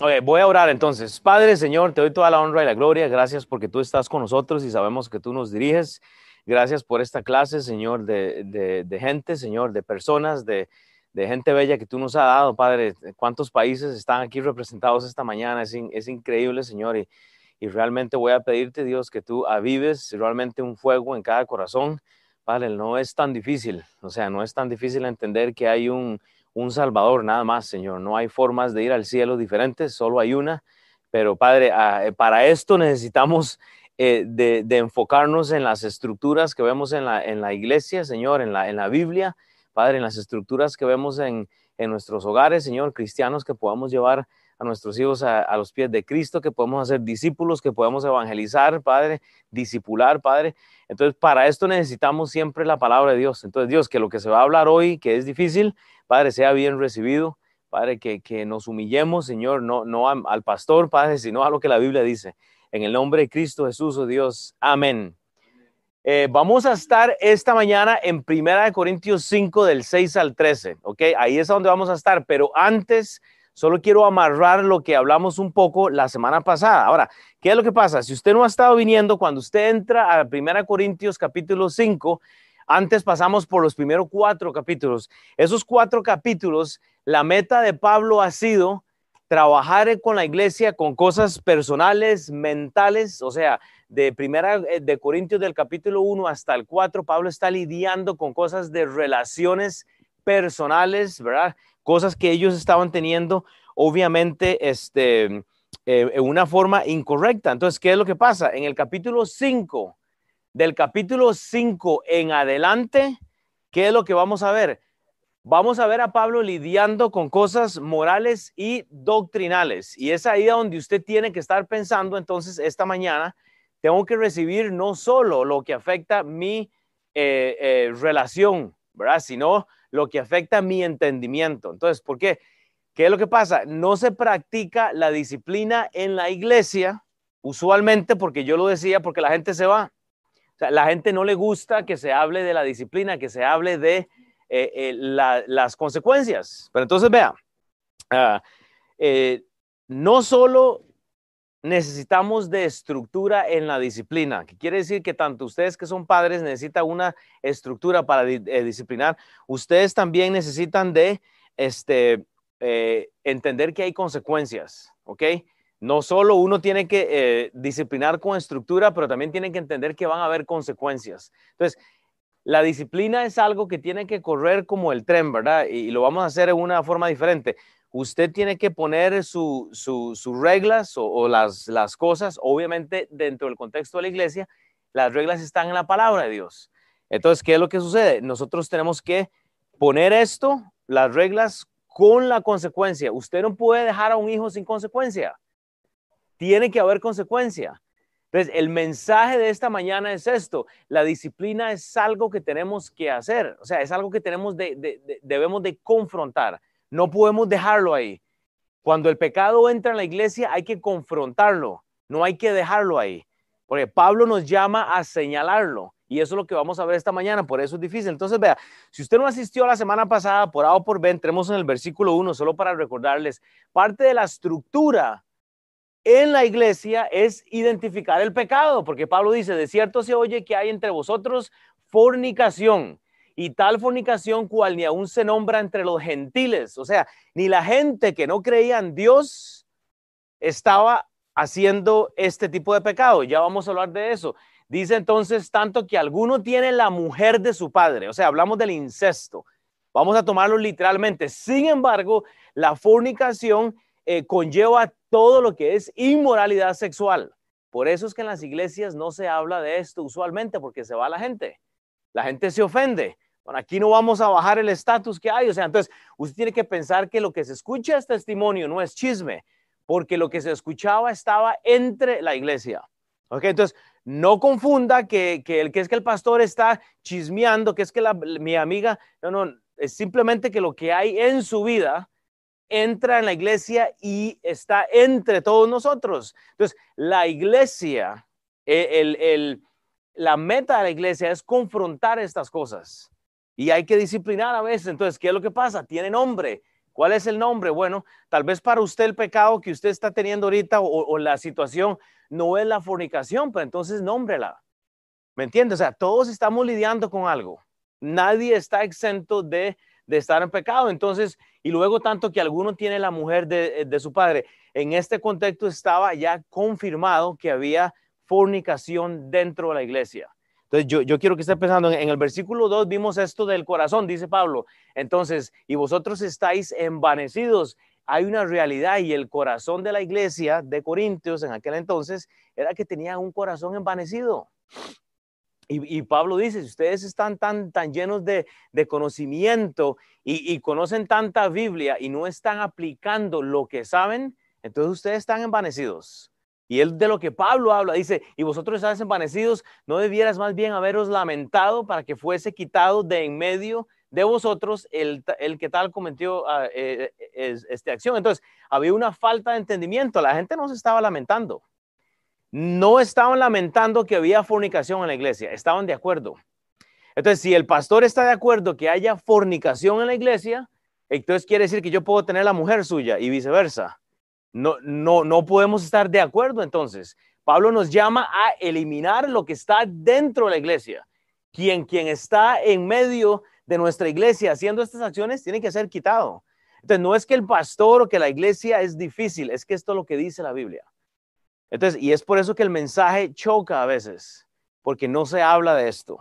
Voy a orar entonces. Padre, Señor, te doy toda la honra y la gloria. Gracias porque tú estás con nosotros y sabemos que tú nos diriges. Gracias por esta clase, Señor, de, gente, Señor, de personas, de, gente bella que tú nos has dado, Padre. ¿Cuántos países están aquí representados esta mañana? Es, es increíble, Señor. Y, y, realmente voy a pedirte, Dios, que tú avives realmente un fuego en cada corazón. Padre, no es tan difícil. O sea, no es tan difícil entender que hay un un Salvador, nada más, Señor. No hay formas de ir al cielo diferentes, solo hay una. Pero Padre, ah, eh, para esto necesitamos eh, de, enfocarnos en las estructuras que vemos en la, en la iglesia, Señor, en la, en la Biblia, Padre, en las estructuras que vemos en, en nuestros hogares, Señor, cristianos que podamos llevar a nuestros hijos a, los pies de Cristo, que podemos hacer discípulos, que podemos evangelizar, Padre, discipular, Padre. Entonces, para esto necesitamos siempre la palabra de Dios. Entonces, Dios, que lo que se va a hablar hoy, que es difícil, Padre, sea bien recibido. Padre, que, que nos humillemos, Señor, no, no al pastor, Padre, sino a lo que la Biblia dice. En el nombre de Cristo Jesús, oh Dios. Amén. Eh, vamos a estar esta mañana en Primera de Corintios 5 del 6 al 13, ¿ok? Ahí es donde vamos a estar, pero antes Solo quiero amarrar lo que hablamos un poco la semana pasada. Ahora, ¿qué es lo que pasa? Si usted no ha estado viniendo, cuando usted entra a 1 Corintios capítulo 5, antes pasamos por los primeros cuatro capítulos. Esos cuatro capítulos, la meta de Pablo ha sido trabajar con la iglesia con cosas personales, mentales, o sea, de primera eh, de Corintios del capítulo 1 hasta el 4, Pablo está lidiando con cosas de relaciones personales, ¿verdad? cosas que ellos estaban teniendo, obviamente, este, eh, en una forma incorrecta. Entonces, ¿qué es lo que pasa? En el capítulo 5, del capítulo 5 en adelante, ¿qué es lo que vamos a ver? Vamos a ver a Pablo lidiando con cosas morales y doctrinales. Y es ahí donde usted tiene que estar pensando, entonces, esta mañana, tengo que recibir no solo lo que afecta mi eh, eh, relación, ¿verdad? Sino lo que afecta mi entendimiento. Entonces, ¿por qué? ¿Qué es lo que pasa? No se practica la disciplina en la iglesia, usualmente porque yo lo decía, porque la gente se va. O sea, la gente no le gusta que se hable de la disciplina, que se hable de eh, eh, las consecuencias. Pero entonces, vea, eh, no solo necesitamos de estructura en la disciplina, que quiere decir que tanto ustedes que son padres necesitan una estructura para eh, disciplinar, ustedes también necesitan de este, eh, entender que hay consecuencias, ¿ok? No solo uno tiene que eh, disciplinar con estructura, pero también tiene que entender que van a haber consecuencias. Entonces, la disciplina es algo que tiene que correr como el tren, ¿verdad? y lo vamos a hacer en una forma diferente usted tiene que poner sus reglas o, las, cosas, obviamente dentro del contexto de la iglesia, las reglas están en la palabra de Dios. Entonces, ¿qué es lo que sucede? Nosotros tenemos que poner esto, las reglas, con la consecuencia. Usted no puede dejar a un hijo sin consecuencia. Tiene que haber consecuencia. Entonces, el mensaje de esta mañana es esto. La disciplina es algo que tenemos que hacer. O sea, es algo que tenemos debemos de confrontar. No podemos dejarlo ahí. Cuando el pecado entra en la iglesia hay que confrontarlo, no hay que dejarlo ahí. Porque Pablo nos llama a señalarlo. Y eso es lo que vamos a ver esta mañana, por eso es difícil. Entonces, vea, si usted no asistió la semana pasada, por A o por B, entremos en el versículo 1, solo para recordarles, parte de la estructura en la iglesia es identificar el pecado, porque Pablo dice, de cierto se oye que hay entre vosotros fornicación y tal fornicación cual ni aún se nombra entre los gentiles. O sea, ni la gente que no creía en Dios estaba haciendo este tipo de pecado. Ya vamos a hablar de eso. Dice entonces tanto que alguno tiene la mujer de su padre. O sea, hablamos del incesto. Vamos a tomarlo literalmente. Sin embargo, la fornicación eh, conlleva todo lo que es inmoralidad sexual. Por eso es que en las iglesias no se habla de esto usualmente porque se va la gente. La gente se ofende. Bueno, aquí no vamos a bajar el estatus que hay. O sea, entonces usted tiene que pensar que lo que se escucha es testimonio, no es chisme, porque lo que se escuchaba estaba entre la iglesia. ¿Ok? Entonces, no confunda que, el que es que el pastor está chismeando, que es que mi amiga, no, no, es simplemente que lo que hay en su vida entra en la iglesia y está entre todos nosotros. Entonces, la iglesia, e, el, la meta de la iglesia es confrontar estas cosas y hay que disciplinar a veces. Entonces, ¿qué es lo que pasa? Tiene nombre. ¿Cuál es el nombre? Bueno, tal vez para usted el pecado que usted está teniendo ahorita o, la situación no es la fornicación, pero entonces nómbrela. ¿Me entiende? O sea, todos estamos lidiando con algo. Nadie está exento de, estar en pecado. Entonces, y luego tanto que alguno tiene la mujer de, de su padre. En este contexto estaba ya confirmado que había fornicación dentro de la iglesia. Entonces, yo, quiero que esté pensando, en, el versículo 2 vimos esto del corazón, dice Pablo. Entonces, y vosotros estáis envanecidos. Hay una realidad y el corazón de la iglesia de Corintios en aquel entonces era que tenía un corazón envanecido. Y, Pablo dice, si ustedes están tan, tan llenos de, conocimiento y, y, conocen tanta Biblia y no están aplicando lo que saben, entonces ustedes están envanecidos. Y él de lo que Pablo habla, dice, y vosotros estáis envanecidos, ¿no debieras más bien haberos lamentado para que fuese quitado de en medio de vosotros el, que tal cometió uh, esta acción? Entonces, había una falta de entendimiento, la gente no se estaba lamentando. No estaban lamentando que había fornicación en la iglesia, estaban de acuerdo. Entonces, si el pastor está de acuerdo que haya fornicación en la iglesia, entonces quiere decir que yo puedo tener la mujer suya y viceversa. No, no, no podemos estar de acuerdo entonces. Pablo nos llama a eliminar lo que está dentro de la iglesia. Quien, quien está en medio de nuestra iglesia haciendo estas acciones tiene que ser quitado. Entonces, no es que el pastor o que la iglesia es difícil, es que esto es lo que dice la Biblia. Entonces, y es por eso que el mensaje choca a veces, porque no se habla de esto.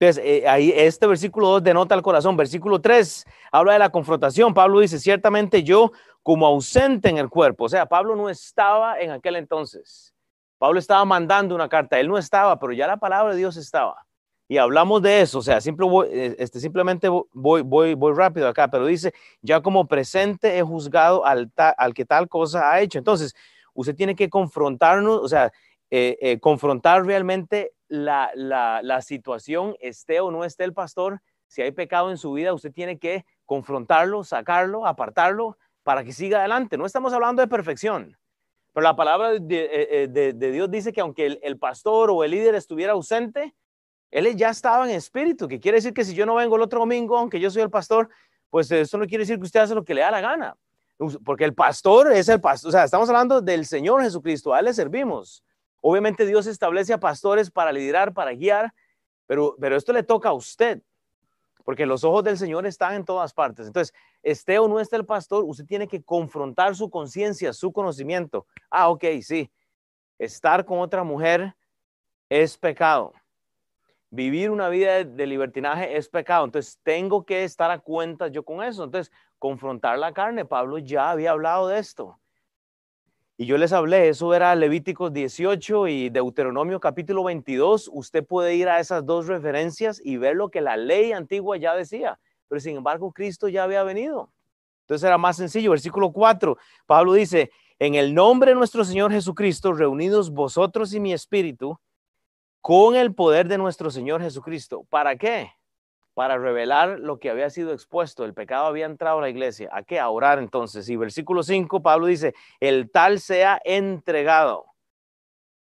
Entonces, eh, ahí este versículo 2 denota el corazón. Versículo 3 habla de la confrontación. Pablo dice, ciertamente yo como ausente en el cuerpo. O sea, Pablo no estaba en aquel entonces. Pablo estaba mandando una carta. Él no estaba, pero ya la palabra de Dios estaba. Y hablamos de eso. O sea, eh, este, simplemente voy, voy, voy rápido acá, pero dice, ya como presente he juzgado al, al que tal cosa ha hecho. Entonces, usted tiene que confrontarnos, o sea, eh, confrontar realmente la, la, situación, esté o no esté el pastor, si hay pecado en su vida, usted tiene que confrontarlo, sacarlo, apartarlo para que siga adelante. No estamos hablando de perfección, pero la palabra de, eh, eh, Dios dice que aunque el, pastor o el líder estuviera ausente, él ya estaba en espíritu, que quiere decir que si yo no vengo el otro domingo, aunque yo soy el pastor, pues eso no quiere decir que usted hace lo que le da la gana, porque el pastor es el pastor, o sea, estamos hablando del Señor Jesucristo, a él le servimos. Obviamente Dios establece a pastores para liderar, para guiar, pero, pero esto le toca a usted, porque los ojos del Señor están en todas partes. Entonces, esté o no esté el pastor, usted tiene que confrontar su conciencia, su conocimiento. Ah, ok, sí, estar con otra mujer es pecado. Vivir una vida de, libertinaje es pecado. Entonces, tengo que estar a cuenta yo con eso. Entonces, confrontar la carne. Pablo ya había hablado de esto. Y yo les hablé, eso era Levíticos 18 y Deuteronomio capítulo 22. Usted puede ir a esas dos referencias y ver lo que la ley antigua ya decía. Pero sin embargo, Cristo ya había venido. Entonces era más sencillo. Versículo 4, Pablo dice, en el nombre de nuestro Señor Jesucristo, reunidos vosotros y mi espíritu, con el poder de nuestro Señor Jesucristo. ¿Para qué? Para revelar lo que había sido expuesto. El pecado había entrado a la iglesia. ¿A qué? A orar entonces. Y versículo 5, Pablo dice, el tal sea entregado.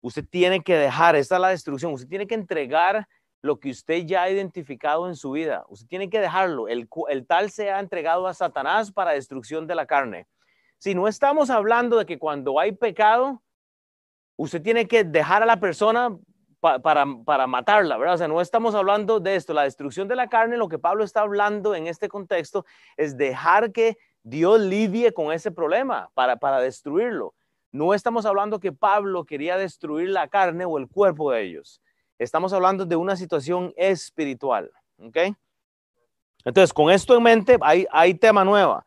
Usted tiene que dejar, esta es la destrucción, usted tiene que entregar lo que usted ya ha identificado en su vida. Usted tiene que dejarlo. El, el tal sea entregado a Satanás para destrucción de la carne. Si no estamos hablando de que cuando hay pecado, usted tiene que dejar a la persona para, para matarla, ¿verdad? O sea, no estamos hablando de esto. La destrucción de la carne, lo que Pablo está hablando en este contexto es dejar que Dios lidie con ese problema para, para destruirlo. No estamos hablando que Pablo quería destruir la carne o el cuerpo de ellos. Estamos hablando de una situación espiritual, ¿ok? Entonces, con esto en mente, hay, hay tema nueva.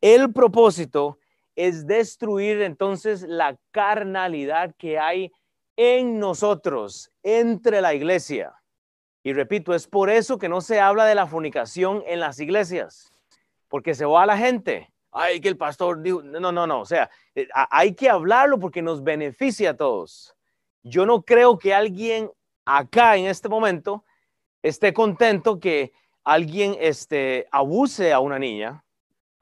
El propósito es destruir entonces la carnalidad que hay en nosotros, entre la iglesia. Y repito, es por eso que no se habla de la fornicación en las iglesias, porque se va a la gente. Ay, que el pastor dijo, no, no, no, o sea, eh, hay que hablarlo porque nos beneficia a todos. Yo no creo que alguien acá en este momento esté contento que alguien este, abuse a una niña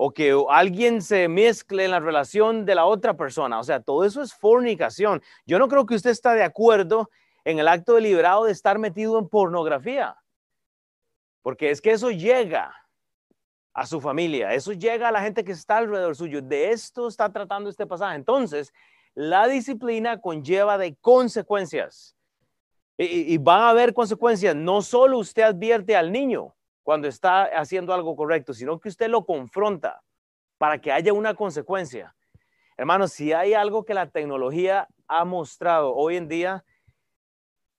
o que alguien se mezcle en la relación de la otra persona. O sea, todo eso es fornicación. Yo no creo que usted está de acuerdo en el acto deliberado de estar metido en pornografía, porque es que eso llega a su familia. Eso llega a la gente que está alrededor suyo. De esto está tratando este pasaje. Entonces, la disciplina conlleva de consecuencias. Y, y, van a haber consecuencias. No solo usted advierte al niño cuando está haciendo algo correcto, sino que usted lo confronta para que haya una consecuencia. Hermanos, si hay algo que la tecnología ha mostrado hoy en día,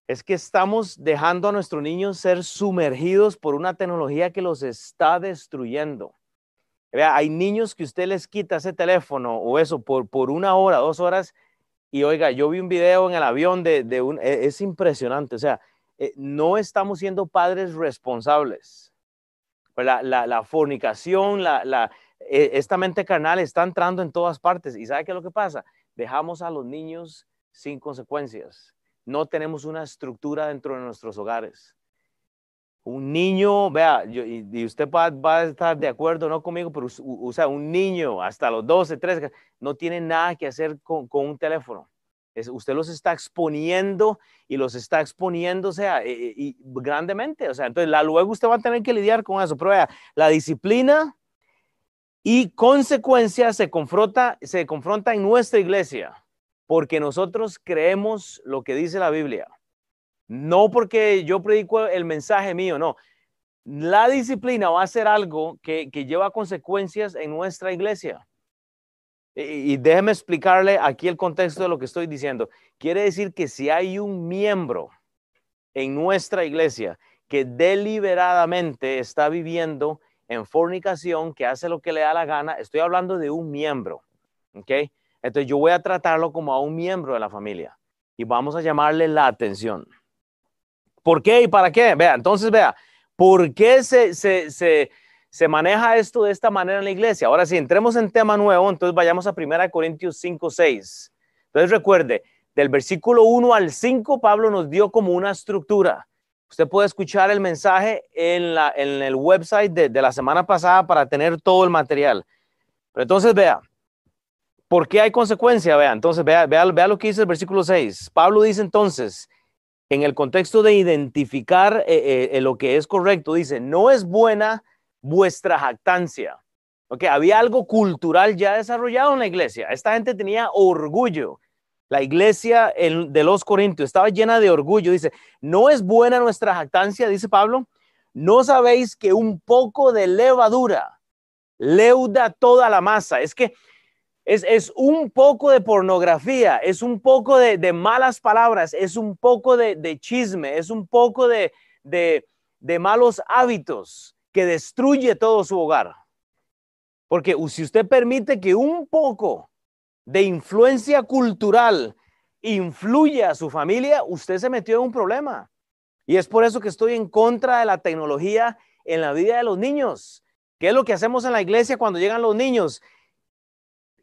es que estamos dejando a nuestros niños ser sumergidos por una tecnología que los está destruyendo. Vea, hay niños que usted les quita ese teléfono o eso por, por una hora, dos horas, y oiga, yo vi un video en el avión de, de un, e, es impresionante, o sea, eh, no estamos siendo padres responsables. La, la, fornicación, la, e, esta mente carnal está entrando en todas partes. ¿Y sabe qué es lo que pasa? Dejamos a los niños sin consecuencias no tenemos una estructura dentro de nuestros hogares. Un niño, vea, y, usted va, a estar de acuerdo, no conmigo, pero o sea, un niño hasta los 12, 13, no tiene nada que hacer con, un teléfono. Es, usted los está exponiendo y los está exponiendo, o sea, y, grandemente. O sea, entonces la, luego usted va a tener que lidiar con eso. Pero vea, la disciplina y consecuencias se confronta, se confronta en nuestra iglesia porque nosotros creemos lo que dice la Biblia. No porque yo predico el mensaje mío, no. La disciplina va a ser algo que, lleva consecuencias en nuestra iglesia. Y, déjeme explicarle aquí el contexto de lo que estoy diciendo. Quiere decir que si hay un miembro en nuestra iglesia que deliberadamente está viviendo en fornicación, que hace lo que le da la gana, estoy hablando de un miembro, ¿ok? Entonces yo voy a tratarlo como a un miembro de la familia y vamos a llamarle la atención. ¿Por qué y para qué? Vea, entonces vea, ¿por qué se, se, se, se maneja esto de esta manera en la iglesia? Ahora si entremos en tema nuevo, entonces vayamos a 1 Corintios 5, 6. Entonces recuerde, del versículo 1 al 5, Pablo nos dio como una estructura. Usted puede escuchar el mensaje en, la, en el website de, de la semana pasada para tener todo el material. Pero entonces vea, ¿Por qué hay consecuencia? Vea, entonces vea, vea, lo que dice el versículo 6. Pablo dice entonces, en el contexto de identificar eh, eh, eh, lo que es correcto, dice, no es buena vuestra jactancia. Ok, había algo cultural ya desarrollado en la iglesia. Esta gente tenía orgullo. La iglesia de los Corintios estaba llena de orgullo. Dice, no es buena nuestra jactancia, dice Pablo. No sabéis que un poco de levadura leuda toda la masa. Es que es, un poco de pornografía, es un poco de, malas palabras, es un poco de, chisme, es un poco de, malos hábitos que destruye todo su hogar. Porque si usted permite que un poco de influencia cultural influya a su familia, usted se metió en un problema. Y es por eso que estoy en contra de la tecnología en la vida de los niños. ¿Qué es lo que hacemos en la iglesia cuando llegan los niños?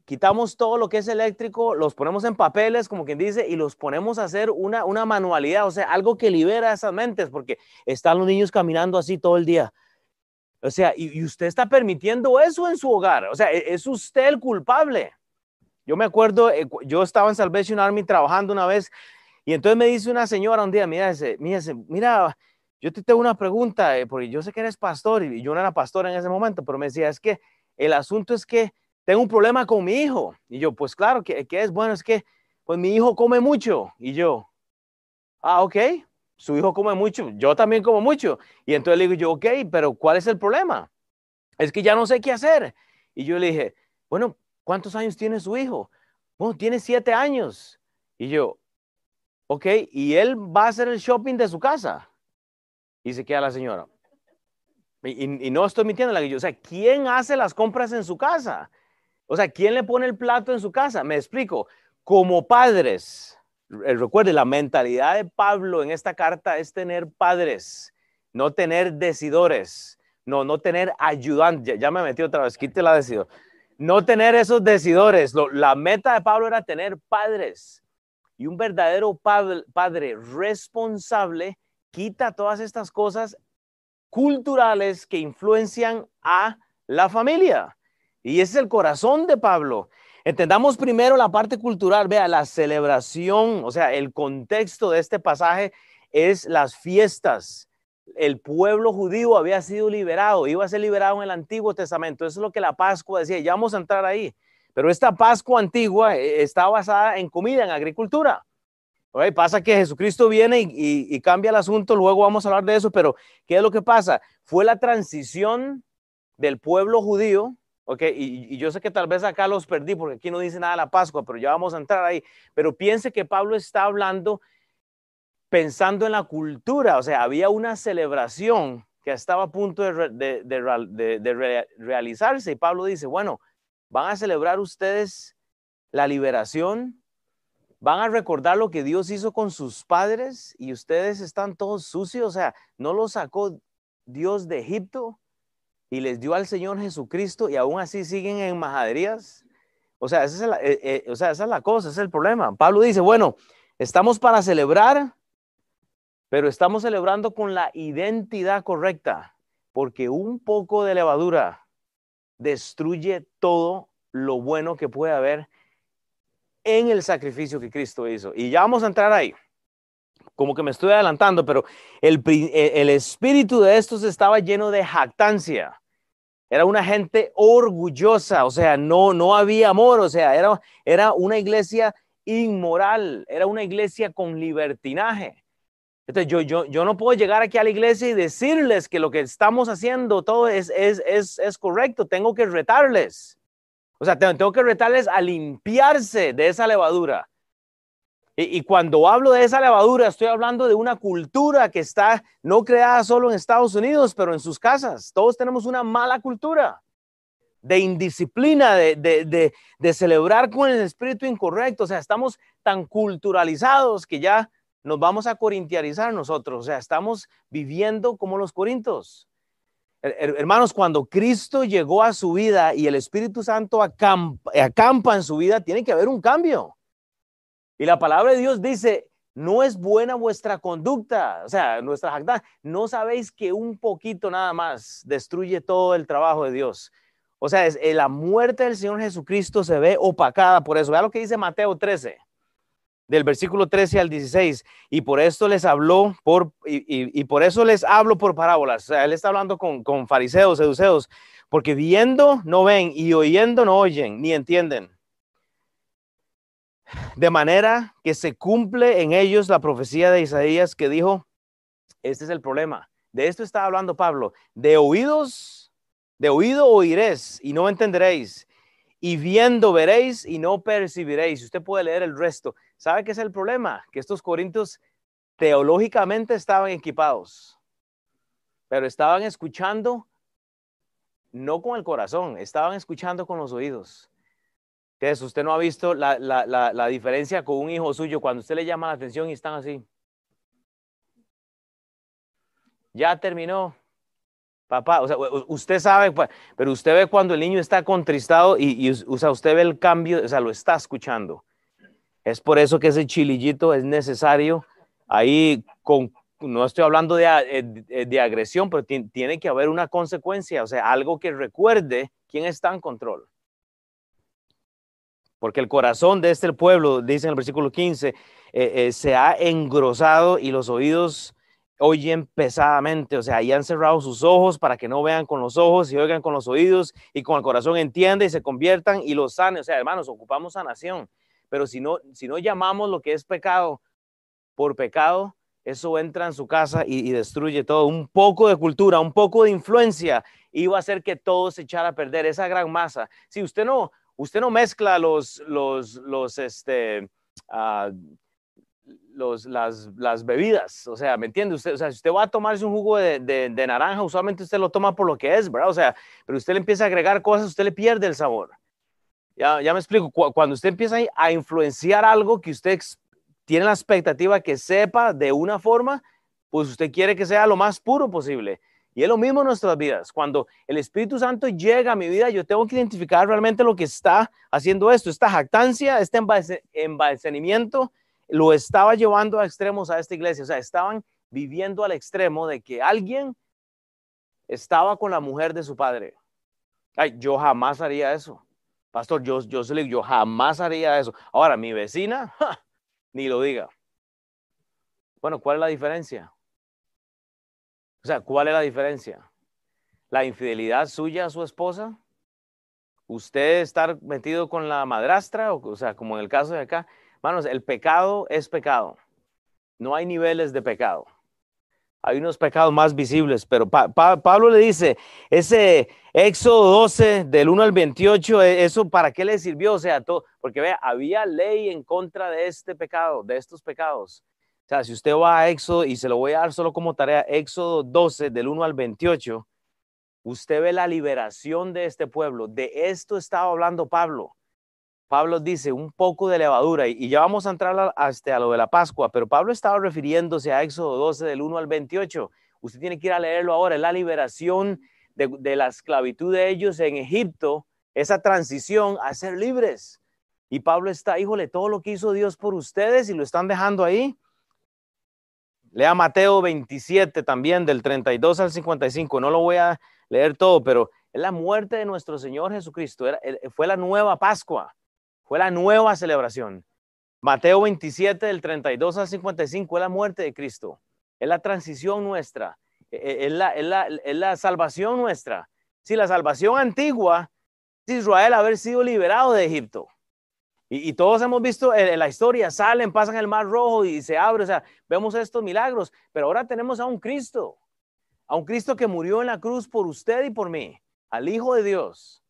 quitamos todo lo que es eléctrico, los ponemos en papeles, como quien dice, y los ponemos a hacer una, una manualidad, o sea, algo que libera esas mentes, porque están los niños caminando así todo el día. O sea, y, usted está permitiendo eso en su hogar, o sea, e, es usted el culpable. Yo me acuerdo, eh, yo estaba en Salvation Army trabajando una vez, y entonces me dice una señora un día, mira, mira, mira yo te tengo una pregunta, eh, porque yo sé que eres pastor, y yo no era pastor en ese momento, pero me decía, es que el asunto es que tengo un problema con mi hijo. Y yo, pues claro, que, es bueno, es que, pues mi hijo come mucho. Y yo, ah, ok, su hijo come mucho, yo también como mucho. Y entonces le digo yo, ok, pero ¿cuál es el problema? Es que ya no sé qué hacer. Y yo le dije, bueno, ¿cuántos años tiene su hijo? Bueno, tiene siete años. Y yo, ok, y él va a hacer el shopping de su casa. Y se queda la señora. Y, no estoy mintiendo, la que yo, o sea, ¿quién hace las compras en su casa? O sea, ¿quién le pone el plato en su casa? Me explico. Como padres, recuerde, la mentalidad de Pablo en esta carta es tener padres, no tener decidores, no, no tener ayudantes. Ya, me metí otra vez, quite la decidor. No tener esos decidores. la meta de Pablo era tener padres. Y un verdadero padre, padre responsable quita todas estas cosas culturales que influencian a la familia. Y ese es el corazón de Pablo. Entendamos primero la parte cultural, vea, la celebración, o sea, el contexto de este pasaje es las fiestas. el pueblo judío había sido liberado, iba a ser liberado en el Antiguo Testamento. Eso es lo que la Pascua decía, ya vamos a entrar ahí. Pero esta Pascua antigua eh, está basada en comida, en agricultura. Pasa que Jesucristo viene y, cambia el asunto, luego vamos a hablar de eso, pero ¿qué es lo que pasa? Fue la transición del pueblo judío, ¿ok? Y, yo sé que tal vez acá los perdí porque aquí no dice nada de la Pascua, pero ya vamos a entrar ahí. Pero piense que Pablo está hablando pensando en la cultura, o sea, había una celebración que estaba a punto de, de realizarse y Pablo dice, bueno, van a celebrar ustedes la liberación van a recordar lo que Dios hizo con sus padres y ustedes están todos sucios, o sea, no los sacó Dios de Egipto y les dio al Señor Jesucristo y aún así siguen en majaderías. O sea, esa es la, eh, eh, o sea, esa es la cosa, ese es el problema. Pablo dice, bueno, estamos para celebrar, pero estamos celebrando con la identidad correcta, porque un poco de levadura destruye todo lo bueno que puede haber en el sacrificio que Cristo hizo. Y ya vamos a entrar ahí. Como que me estoy adelantando, pero el, el espíritu de estos estaba lleno de jactancia. Era una gente orgullosa, o sea, no, no había amor, o sea, era, era una iglesia inmoral, era una iglesia con libertinaje. Entonces, yo, yo, yo no puedo llegar aquí a la iglesia y decirles que lo que estamos haciendo todo es, es, es, es correcto, tengo que retarles. O sea, tengo que retarles a limpiarse de esa levadura. Y, cuando hablo de esa levadura, estoy hablando de una cultura que está no creada solo en Estados Unidos, pero en sus casas. Todos tenemos una mala cultura de indisciplina, de, de celebrar con el espíritu incorrecto. O sea, estamos tan culturalizados que ya nos vamos a corintiarizar nosotros. O sea, estamos viviendo como los corintos. Hermanos, cuando Cristo llegó a su vida y el Espíritu Santo acampa, en su vida, tiene que haber un cambio. Y la palabra de Dios dice, no es buena vuestra conducta, o sea, nuestra jactancia. No sabéis que un poquito nada más destruye todo el trabajo de Dios. O sea, es, la muerte del Señor Jesucristo se ve opacada por eso. Vea lo que dice Mateo 13 del versículo 13 al 16, y por esto les habló, por, y, por eso les hablo por parábolas. O sea, él está hablando con, con fariseos, seduceos, porque viendo no ven y oyendo no oyen, ni entienden. De manera que se cumple en ellos la profecía de Isaías que dijo, este es el problema. De esto está hablando Pablo. De oídos, de oído oiréis y no entenderéis. Y viendo veréis y no percibiréis. Usted puede leer el resto. ¿Sabe qué es el problema? Que estos corintios teológicamente estaban equipados, pero estaban escuchando no con el corazón, estaban escuchando con los oídos. Entonces, usted no ha visto la, la, la, diferencia con un hijo suyo cuando usted le llama la atención y están así. Ya terminó. Papá, o sea, usted sabe, pero usted ve cuando el niño está contristado y, y o sea, usted ve el cambio, o sea, lo está escuchando. Es por eso que ese chilillito es necesario. Ahí con, no estoy hablando de, eh, de, agresión, pero tiene que haber una consecuencia, o sea, algo que recuerde quién está en control. Porque el corazón de este pueblo, dice en el versículo 15, eh, eh, se ha engrosado y los oídos oyen pesadamente, o sea, ahí han cerrado sus ojos para que no vean con los ojos y oigan con los oídos y con el corazón entiende y se conviertan y los sanen. O sea, hermanos, ocupamos sanación. Pero si no, si no llamamos lo que es pecado por pecado, eso entra en su casa y, destruye todo. Un poco de cultura, un poco de influencia iba a hacer que todo se echara a perder, esa gran masa. Si usted no, usted no mezcla los, los, los, este, ah, los, las, las, bebidas, o sea, ¿me entiende? Usted, o sea, si usted va a tomarse un jugo de, de, naranja, usualmente usted lo toma por lo que es, ¿verdad? O sea, pero usted le empieza a agregar cosas, usted le pierde el sabor. Ya, ya me explico. Cuando usted empieza a influenciar algo que usted tiene la expectativa que sepa de una forma, pues usted quiere que sea lo más puro posible. Y es lo mismo en nuestras vidas. Cuando el Espíritu Santo llega a mi vida, yo tengo que identificar realmente lo que está haciendo esto. Esta jactancia, este embalsamamiento, lo estaba llevando a extremos a esta iglesia. O sea, estaban viviendo al extremo de que alguien estaba con la mujer de su padre. Ay, yo jamás haría eso. Pastor, yo, yo, yo jamás haría eso. Ahora, mi vecina, ni lo diga. Bueno, ¿cuál es la diferencia? O sea, ¿cuál es la diferencia? ¿La infidelidad suya a su esposa? ¿Usted estar metido con la madrastra? O, o sea, como en el caso de acá. Manos, el pecado es pecado. No hay niveles de pecado hay unos pecados más visibles, pero Pablo le dice, ese Éxodo 12 del 1 al 28, e, ¿eso para qué le sirvió? O sea, todo, porque vea, había ley en contra de este pecado, de estos pecados. O sea, si usted va a Éxodo, y se lo voy a dar solo como tarea, Éxodo 12 del 1 al 28, usted ve la liberación de este pueblo. De esto estaba hablando Pablo. Pablo dice un poco de levadura y, ya vamos a entrar a, este, lo de la Pascua, pero Pablo estaba refiriéndose a Éxodo 12 del 1 al 28. Usted tiene que ir a leerlo ahora, la liberación de, la esclavitud de ellos en Egipto, esa transición a ser libres. Y Pablo está, híjole, todo lo que hizo Dios por ustedes y lo están dejando ahí. Lea Mateo 27 también, del 32 al 55. No lo voy a leer todo, pero es la muerte de nuestro Señor Jesucristo. fue la nueva Pascua. Fue la nueva celebración. Mateo 27, del 32 al 55, es la muerte de Cristo. Es la transición nuestra. E, e, es la, es la, salvación nuestra. Si la salvación antigua es Israel haber sido liberado de Egipto. Y, todos hemos visto en, la historia, salen, pasan el mar rojo y se abre, o sea, vemos estos milagros, pero ahora tenemos a un Cristo, a un Cristo que murió en la cruz por usted y por mí, al Hijo de Dios.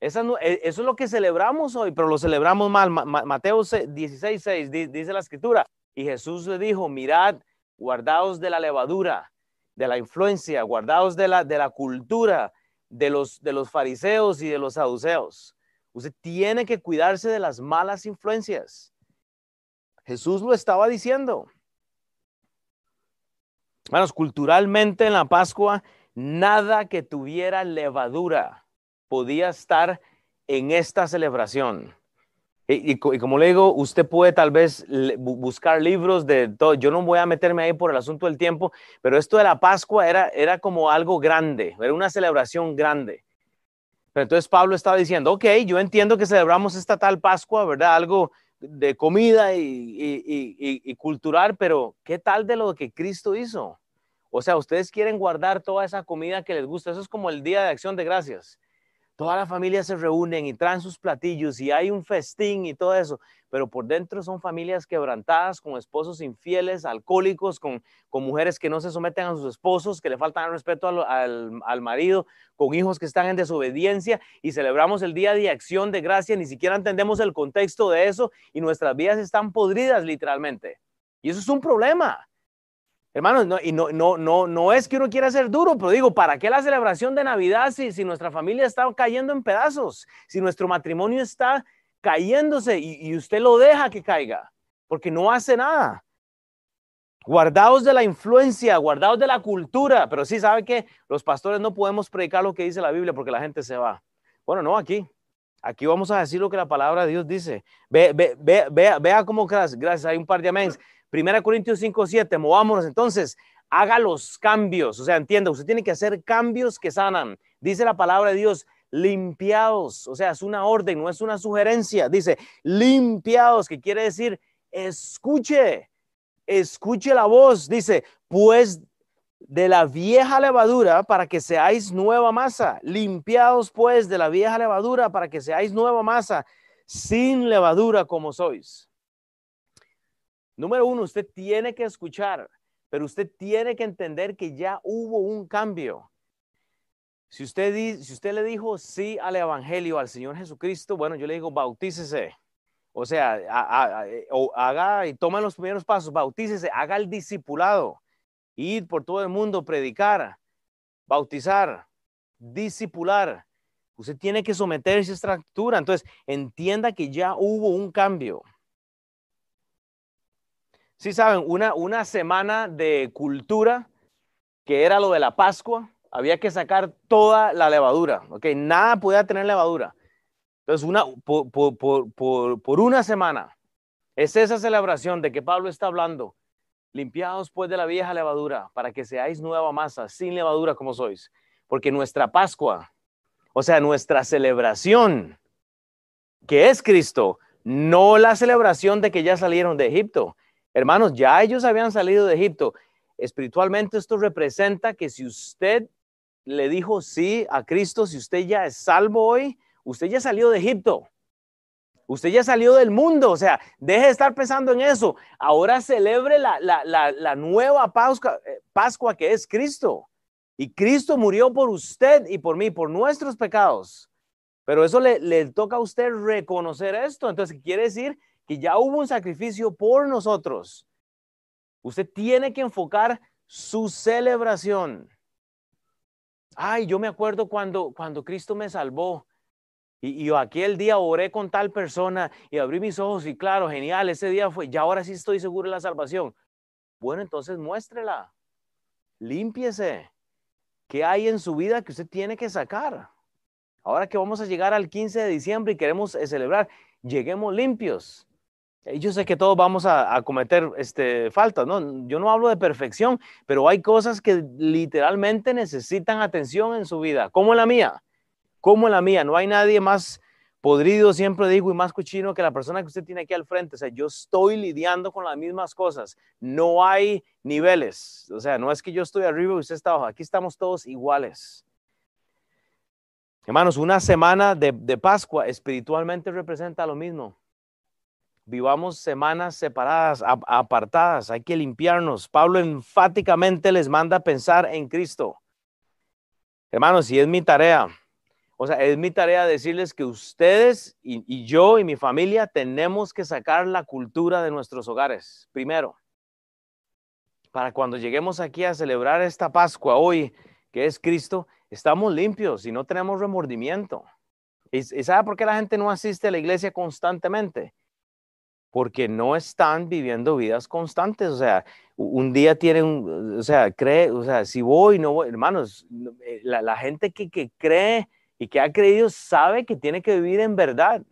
E, eso es lo que celebramos hoy, pero lo celebramos mal. Mateo 16, 6 dice la escritura, y Jesús le dijo, mirad, guardaos de la levadura, de la influencia, guardaos de la, de la cultura de los, de los fariseos y de los saduceos. Usted tiene que cuidarse de las malas influencias. Jesús lo estaba diciendo. Hermanos, culturalmente en la Pascua, nada que tuviera levadura podía estar en esta celebración. Y, como le digo, usted puede tal vez buscar libros de todo. Yo no voy a meterme ahí por el asunto del tiempo, pero esto de la Pascua era, era como algo grande, era una celebración grande. Pero entonces Pablo estaba diciendo, ok, yo entiendo que celebramos esta tal Pascua, ¿verdad? Algo de comida y, y cultural, pero ¿qué tal de lo que Cristo hizo? O sea, ustedes quieren guardar toda esa comida que les gusta. Eso es como el Día de Acción de Gracias toda la familia se reúnen y traen sus platillos y hay un festín y todo eso, pero por dentro son familias quebrantadas, con esposos infieles, alcohólicos, con, con mujeres que no se someten a sus esposos, que le faltan el respeto al, al, marido, con hijos que están en desobediencia y celebramos el día de acción de gracia, ni siquiera entendemos el contexto de eso y nuestras vidas están podridas literalmente. Y eso es un problema. Hermanos, no, y no, no, no, no es que uno quiera ser duro, pero digo, ¿para qué la celebración de Navidad si, si nuestra familia está cayendo en pedazos? Si nuestro matrimonio está cayéndose y, usted lo deja que caiga, porque no hace nada. Guardaos de la influencia, guardaos de la cultura, pero sí sabe que los pastores no podemos predicar lo que dice la Biblia porque la gente se va. Bueno, no aquí. Aquí vamos a decir lo que la palabra de Dios dice. Ve, ve, ve, vea, vea cómo gracias, gracias, hay un par de améns. Primera Corintios 5, 7, movámonos entonces, haga los cambios, o sea, entienda, usted tiene que hacer cambios que sanan. Dice la palabra de Dios, limpiados, o sea, es una orden, no es una sugerencia. Dice, limpiados, que quiere decir, escuche, escuche la voz. Dice, pues de la vieja levadura para que seáis nueva masa. Limpiados pues de la vieja levadura para que seáis nueva masa, sin levadura como sois. Número uno, usted tiene que escuchar, pero usted tiene que entender que ya hubo un cambio. Si usted, si usted le dijo sí al Evangelio, al Señor Jesucristo, bueno, yo le digo, bautícese. O sea, haga y toma los primeros pasos, bautícese, haga el discipulado, ir por todo el mundo, predicar, bautizar, discipular. Usted tiene que someterse a esta estructura. Entonces, entienda que ya hubo un cambio. Sí, saben, una, una semana de cultura que era lo de la Pascua, había que sacar toda la levadura, ¿ok? Nada podía tener levadura. Entonces, una, por, por, una semana, es esa celebración de que Pablo está hablando, limpiados pues de la vieja levadura, para que seáis nueva masa, sin levadura como sois. Porque nuestra Pascua, o sea, nuestra celebración, que es Cristo, no la celebración de que ya salieron de Egipto, Hermanos, ya ellos habían salido de Egipto. espiritualmente esto representa que si usted le dijo sí a Cristo, si usted ya es salvo hoy, usted ya salió de Egipto. Usted ya salió del mundo, o sea, deje de estar pensando en eso. Ahora celebre la, nueva Pascua, eh, Pascua que es Cristo. Y Cristo murió por usted y por mí, por nuestros pecados. Pero eso le, le toca a usted reconocer esto. Entonces, quiere decir que ya hubo un sacrificio por nosotros. Usted tiene que enfocar su celebración. Ay, yo me acuerdo cuando, cuando Cristo me salvó. Y, yo aquel día oré con tal persona y abrí mis ojos y claro, genial, ese día fue, ya ahora sí estoy seguro de la salvación. Bueno, entonces muéstrela, límpiese. ¿Qué hay en su vida que usted tiene que sacar? Ahora que vamos a llegar al 15 de diciembre y queremos celebrar, lleguemos limpios. Yo sé que todos vamos a, cometer este, faltas, ¿no? Yo no hablo de perfección, pero hay cosas que literalmente necesitan atención en su vida, como la mía, como la mía. No hay nadie más podrido, siempre digo, y más cochino que la persona que usted tiene aquí al frente. O sea, yo estoy lidiando con las mismas cosas. No hay niveles. O sea, no es que yo estoy arriba y usted está abajo. Aquí estamos todos iguales. Hermanos, una semana de, de Pascua espiritualmente representa lo mismo. Vivamos semanas separadas, apartadas, hay que limpiarnos. Pablo enfáticamente les manda a pensar en Cristo. Hermanos, y es mi tarea, o sea, es mi tarea decirles que ustedes y, yo y mi familia tenemos que sacar la cultura de nuestros hogares primero. Para cuando lleguemos aquí a celebrar esta Pascua hoy, que es Cristo, estamos limpios y no tenemos remordimiento. ¿Y, y sabe por qué la gente no asiste a la iglesia constantemente? Porque no están viviendo vidas constantes. O sea, un día tienen, o sea, cree, o sea, si voy, no voy, hermanos, eh, la, gente que, que, cree y que ha creído sabe que tiene que vivir en verdad.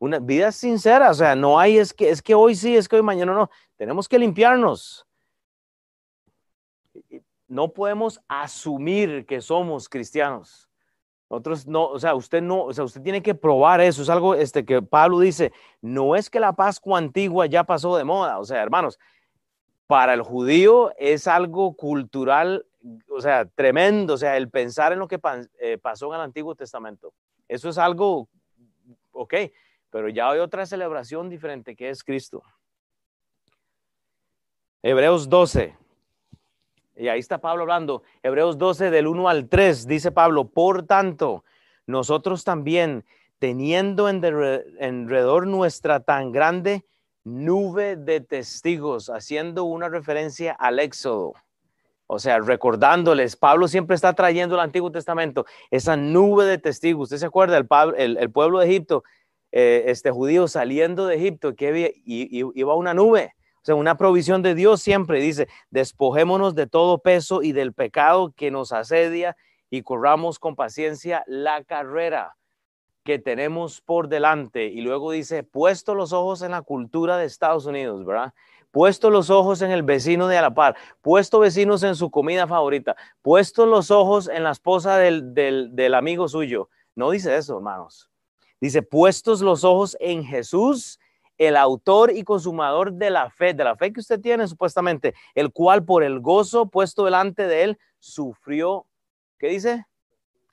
Una vida sincera, o sea, no hay, es que, es que hoy sí, es que hoy mañana no. Tenemos que limpiarnos. No podemos asumir que somos cristianos. Nosotros no, o sea, usted no, o sea, usted tiene que probar eso. Es algo este, que Pablo dice, no es que la Pascua antigua ya pasó de moda. O sea, hermanos, para el judío es algo cultural, o sea, tremendo. O sea, el pensar en lo que eh, pasó en el Antiguo Testamento. Eso es algo, ok, pero ya hay otra celebración diferente que es Cristo. Hebreos 12, y ahí está Pablo hablando, Hebreos 12 del 1 al 3, dice Pablo, por tanto, nosotros también, teniendo en alrededor nuestra tan grande nube de testigos, haciendo una referencia al Éxodo. O sea, recordándoles, Pablo siempre está trayendo el Antiguo Testamento, esa nube de testigos. ¿Usted se acuerda? El, el, pueblo de Egipto, eh, este judío saliendo de Egipto, que iba una nube sea, una provisión de Dios siempre dice, despojémonos de todo peso y del pecado que nos asedia y corramos con paciencia la carrera que tenemos por delante. Y luego dice, puesto los ojos en la cultura de Estados Unidos, ¿verdad? Puesto los ojos en el vecino de a la puesto vecinos en su comida favorita, puesto los ojos en la esposa del, del, del amigo suyo. No dice eso, hermanos. Dice, puestos los ojos en Jesús, el autor y consumador de la fe, de la fe que usted tiene supuestamente, el cual por el gozo puesto delante de él sufrió, ¿qué dice?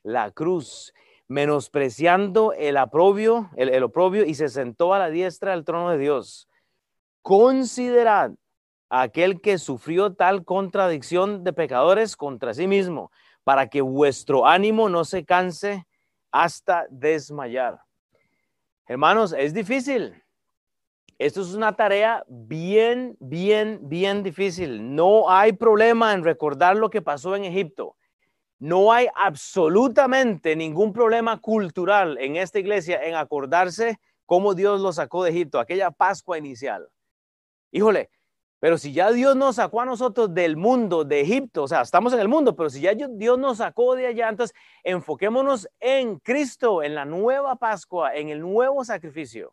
La cruz, menospreciando el oprobio, el, oprobio y se sentó a la diestra del trono de Dios. Considerad a aquel que sufrió tal contradicción de pecadores contra sí mismo, para que vuestro ánimo no se canse hasta desmayar. Hermanos, es difícil esto es una tarea bien, bien, bien difícil. No hay problema en recordar lo que pasó en Egipto. No hay absolutamente ningún problema cultural en esta iglesia en acordarse cómo Dios lo sacó de Egipto, aquella Pascua inicial. Híjole, pero si ya Dios nos sacó a nosotros del mundo, de Egipto, o sea, estamos en el mundo, pero si ya Dios nos sacó de allá, entonces enfoquémonos en Cristo, en la nueva Pascua, en el nuevo sacrificio.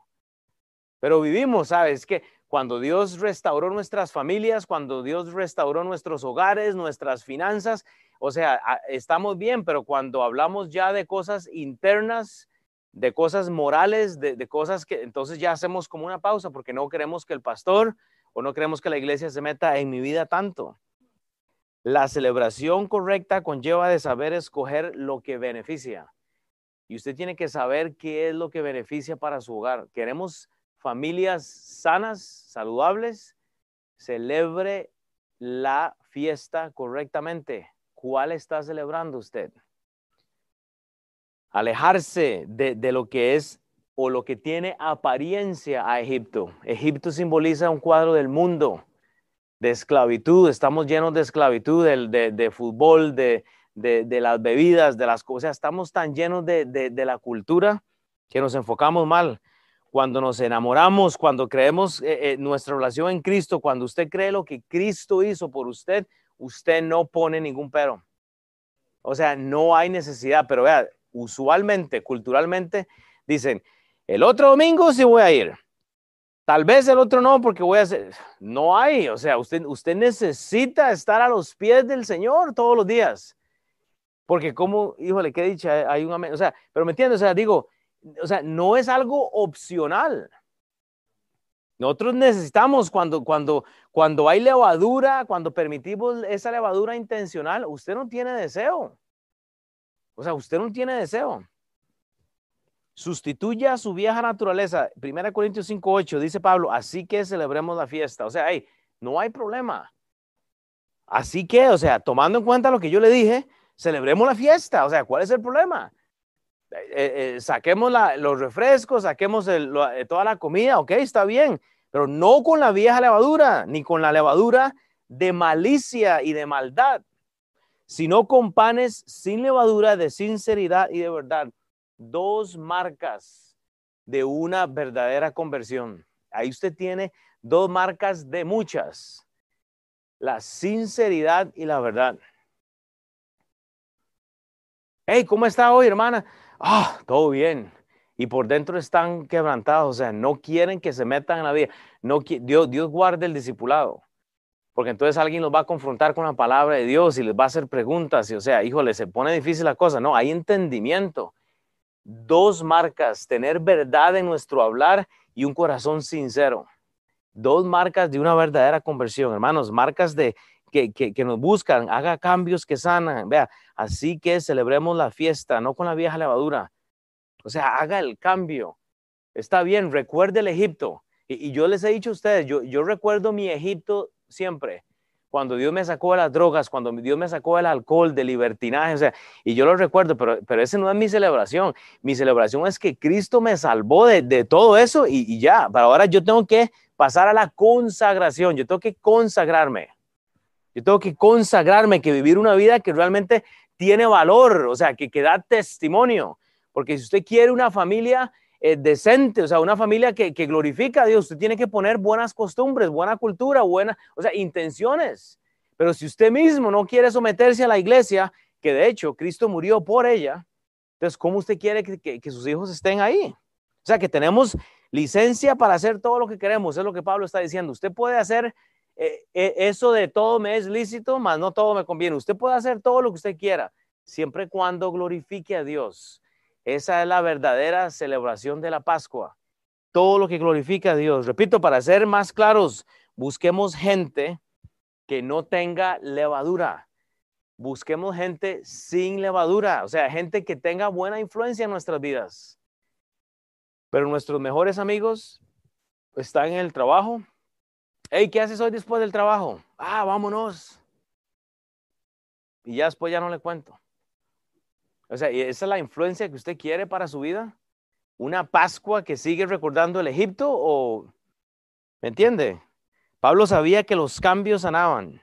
Pero vivimos, ¿sabes? Que cuando Dios restauró nuestras familias, cuando Dios restauró nuestros hogares, nuestras finanzas, o sea, estamos bien, pero cuando hablamos ya de cosas internas, de cosas morales, de, cosas que entonces ya hacemos como una pausa porque no queremos que el pastor o no queremos que la iglesia se meta en mi vida tanto. La celebración correcta conlleva de saber escoger lo que beneficia. Y usted tiene que saber qué es lo que beneficia para su hogar. Queremos familias sanas, saludables. Celebre la fiesta correctamente. ¿Cuál está celebrando usted? Alejarse de, de lo que es o lo que tiene apariencia a Egipto. Egipto simboliza un cuadro del mundo, de esclavitud. Estamos llenos de esclavitud, de, de, fútbol, de, de, las bebidas, de las cosas. Estamos tan llenos de, la cultura que nos enfocamos mal. Cuando nos enamoramos, cuando creemos eh, eh, nuestra relación en Cristo, cuando usted cree lo que Cristo hizo por usted, usted no pone ningún pero. O sea, no hay necesidad, pero vea, usualmente, culturalmente, dicen, el otro domingo sí voy a ir. Tal vez el otro no, porque voy a hacer. No hay, o sea, usted, usted necesita estar a los pies del Señor todos los días. Porque, como, híjole, qué dicha, hay un amén. O sea, pero me entiendes, o sea, digo, o sea, no es algo opcional. Nosotros necesitamos cuando, cuando, cuando hay levadura, cuando permitimos esa levadura intencional, usted no tiene deseo. O sea, usted no tiene deseo. Sustituya su vieja naturaleza. 1 Corintios 5.8 dice Pablo, así que celebremos la fiesta. O sea, hey, no hay problema. Así que, o sea, tomando en cuenta lo que yo le dije, celebremos la fiesta. O sea, ¿cuál es el problema? Eh, eh, eh, saquemos los refrescos, saquemos toda la comida, ok, está bien, pero no con la vieja levadura, ni con la levadura de malicia y de maldad, sino con panes sin levadura, de sinceridad y de verdad dos marcas de una verdadera conversión. Ahí usted tiene dos marcas de muchas. La sinceridad y la verdad. Hey, ¿cómo está hoy, hermana? Ah, todo bien. Y por dentro están quebrantados, o sea, no quieren que se metan en la vida. No, Dios, Dios guarde el discipulado, porque entonces alguien los va a confrontar con la palabra de Dios y les va a hacer preguntas, y o sea, híjole, se pone difícil la cosa. No, hay entendimiento dos marcas, tener verdad en nuestro hablar y un corazón sincero. Dos marcas de una verdadera conversión, hermanos, marcas de que, que, nos buscan, haga cambios que sanan. Vea, así que celebremos la fiesta, no con la vieja levadura. O sea, haga el cambio. Está bien, recuerde el Egipto. Y, yo les he dicho a ustedes, yo, yo recuerdo mi Egipto siempre cuando Dios me sacó de las drogas, cuando Dios me sacó del alcohol, del libertinaje, o sea, y yo lo recuerdo, pero, pero esa no es mi celebración. Mi celebración es que Cristo me salvó de, todo eso y, y, ya, para ahora yo tengo que pasar a la consagración, yo tengo que consagrarme. Yo tengo que consagrarme, que vivir una vida que realmente tiene valor, o sea, que, que da testimonio. Porque si usted quiere una familia eh, decente, o sea, una familia que, que, glorifica a Dios. Usted tiene que poner buenas costumbres, buena cultura, buena, o sea, intenciones. Pero si usted mismo no quiere someterse a la iglesia, que de hecho Cristo murió por ella, entonces, ¿cómo usted quiere que, que, sus hijos estén ahí? O sea, que tenemos licencia para hacer todo lo que queremos, es lo que Pablo está diciendo. Usted puede hacer eh, eh, eso de todo me es lícito, mas no todo me conviene. Usted puede hacer todo lo que usted quiera, siempre y cuando glorifique a Dios. Esa es la verdadera celebración de la Pascua. Todo lo que glorifica a Dios. Repito, para ser más claros, busquemos gente que no tenga levadura. Busquemos gente sin levadura, o sea, gente que tenga buena influencia en nuestras vidas. Pero nuestros mejores amigos están en el trabajo. Hey, ¿qué haces hoy después del trabajo? Ah, vámonos. Y ya después ya no le cuento. O sea, ¿esa es la influencia que usted quiere para su vida? ¿Una Pascua que sigue recordando el Egipto o... ¿Me entiende? Pablo sabía que los cambios sanaban.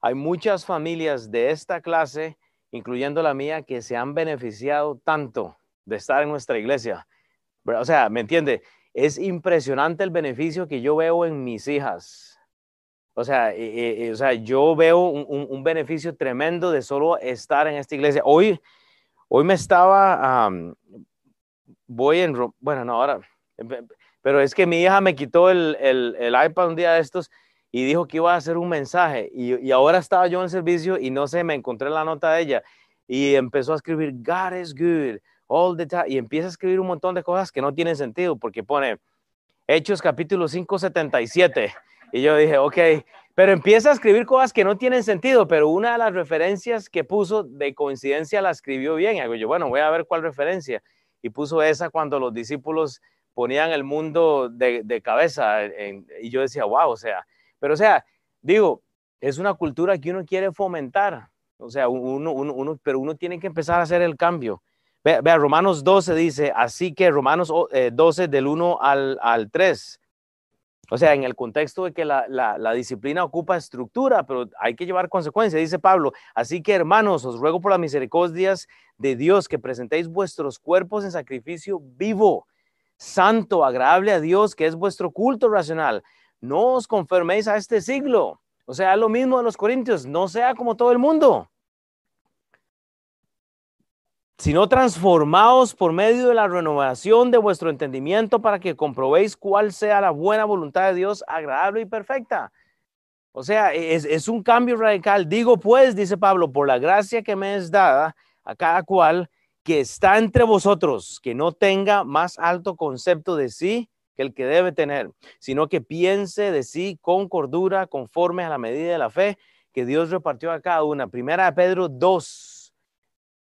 Hay muchas familias de esta clase, incluyendo la mía, que se han beneficiado tanto de estar en nuestra iglesia. O sea, ¿me entiende? Es impresionante el beneficio que yo veo en mis hijas. O sea, eh, eh, eh, o sea yo veo un, un, beneficio tremendo de solo estar en esta iglesia. Hoy, Hoy me estaba, voy en, bueno, no, ahora, pero es que mi hija me quitó el, el, iPad un día de estos y dijo que iba a hacer un mensaje y, y, ahora estaba yo en servicio y no sé, me encontré la nota de ella y empezó a escribir, God is good, all the time, y empieza a escribir un montón de cosas que no tienen sentido porque pone Hechos capítulo 5, 77 Y yo dije, ok, pero empieza a escribir cosas que no tienen sentido, pero una de las referencias que puso de coincidencia la escribió bien. Y hago yo, bueno, voy a ver cuál referencia. Y puso esa cuando los discípulos ponían el mundo de, cabeza. y yo decía, wow, o sea, pero o sea, digo, es una cultura que uno quiere fomentar. O sea, uno, uno, pero uno tiene que empezar a hacer el cambio. Vea, Romanos 12 dice, así que Romanos 12 eh, del 1 al, al 3 o sea, en el contexto de que la, disciplina ocupa estructura, pero hay que llevar consecuencias, dice Pablo. Así que, hermanos, os ruego por las misericordias de Dios que presentéis vuestros cuerpos en sacrificio vivo, santo, agradable a Dios, que es vuestro culto racional. No os conforméis a este siglo. O sea, lo mismo de los corintios, no sea como todo el mundo sino transformaos por medio de la renovación de vuestro entendimiento para que comprobéis cuál sea la buena voluntad de Dios, agradable y perfecta. O sea, es, un cambio radical. Digo pues, dice Pablo, por la gracia que me es dada a cada cual que está entre vosotros, que no tenga más alto concepto de sí que el que debe tener, sino que piense de sí con cordura, conforme a la medida de la fe que Dios repartió a cada una. Primera de Pedro 2,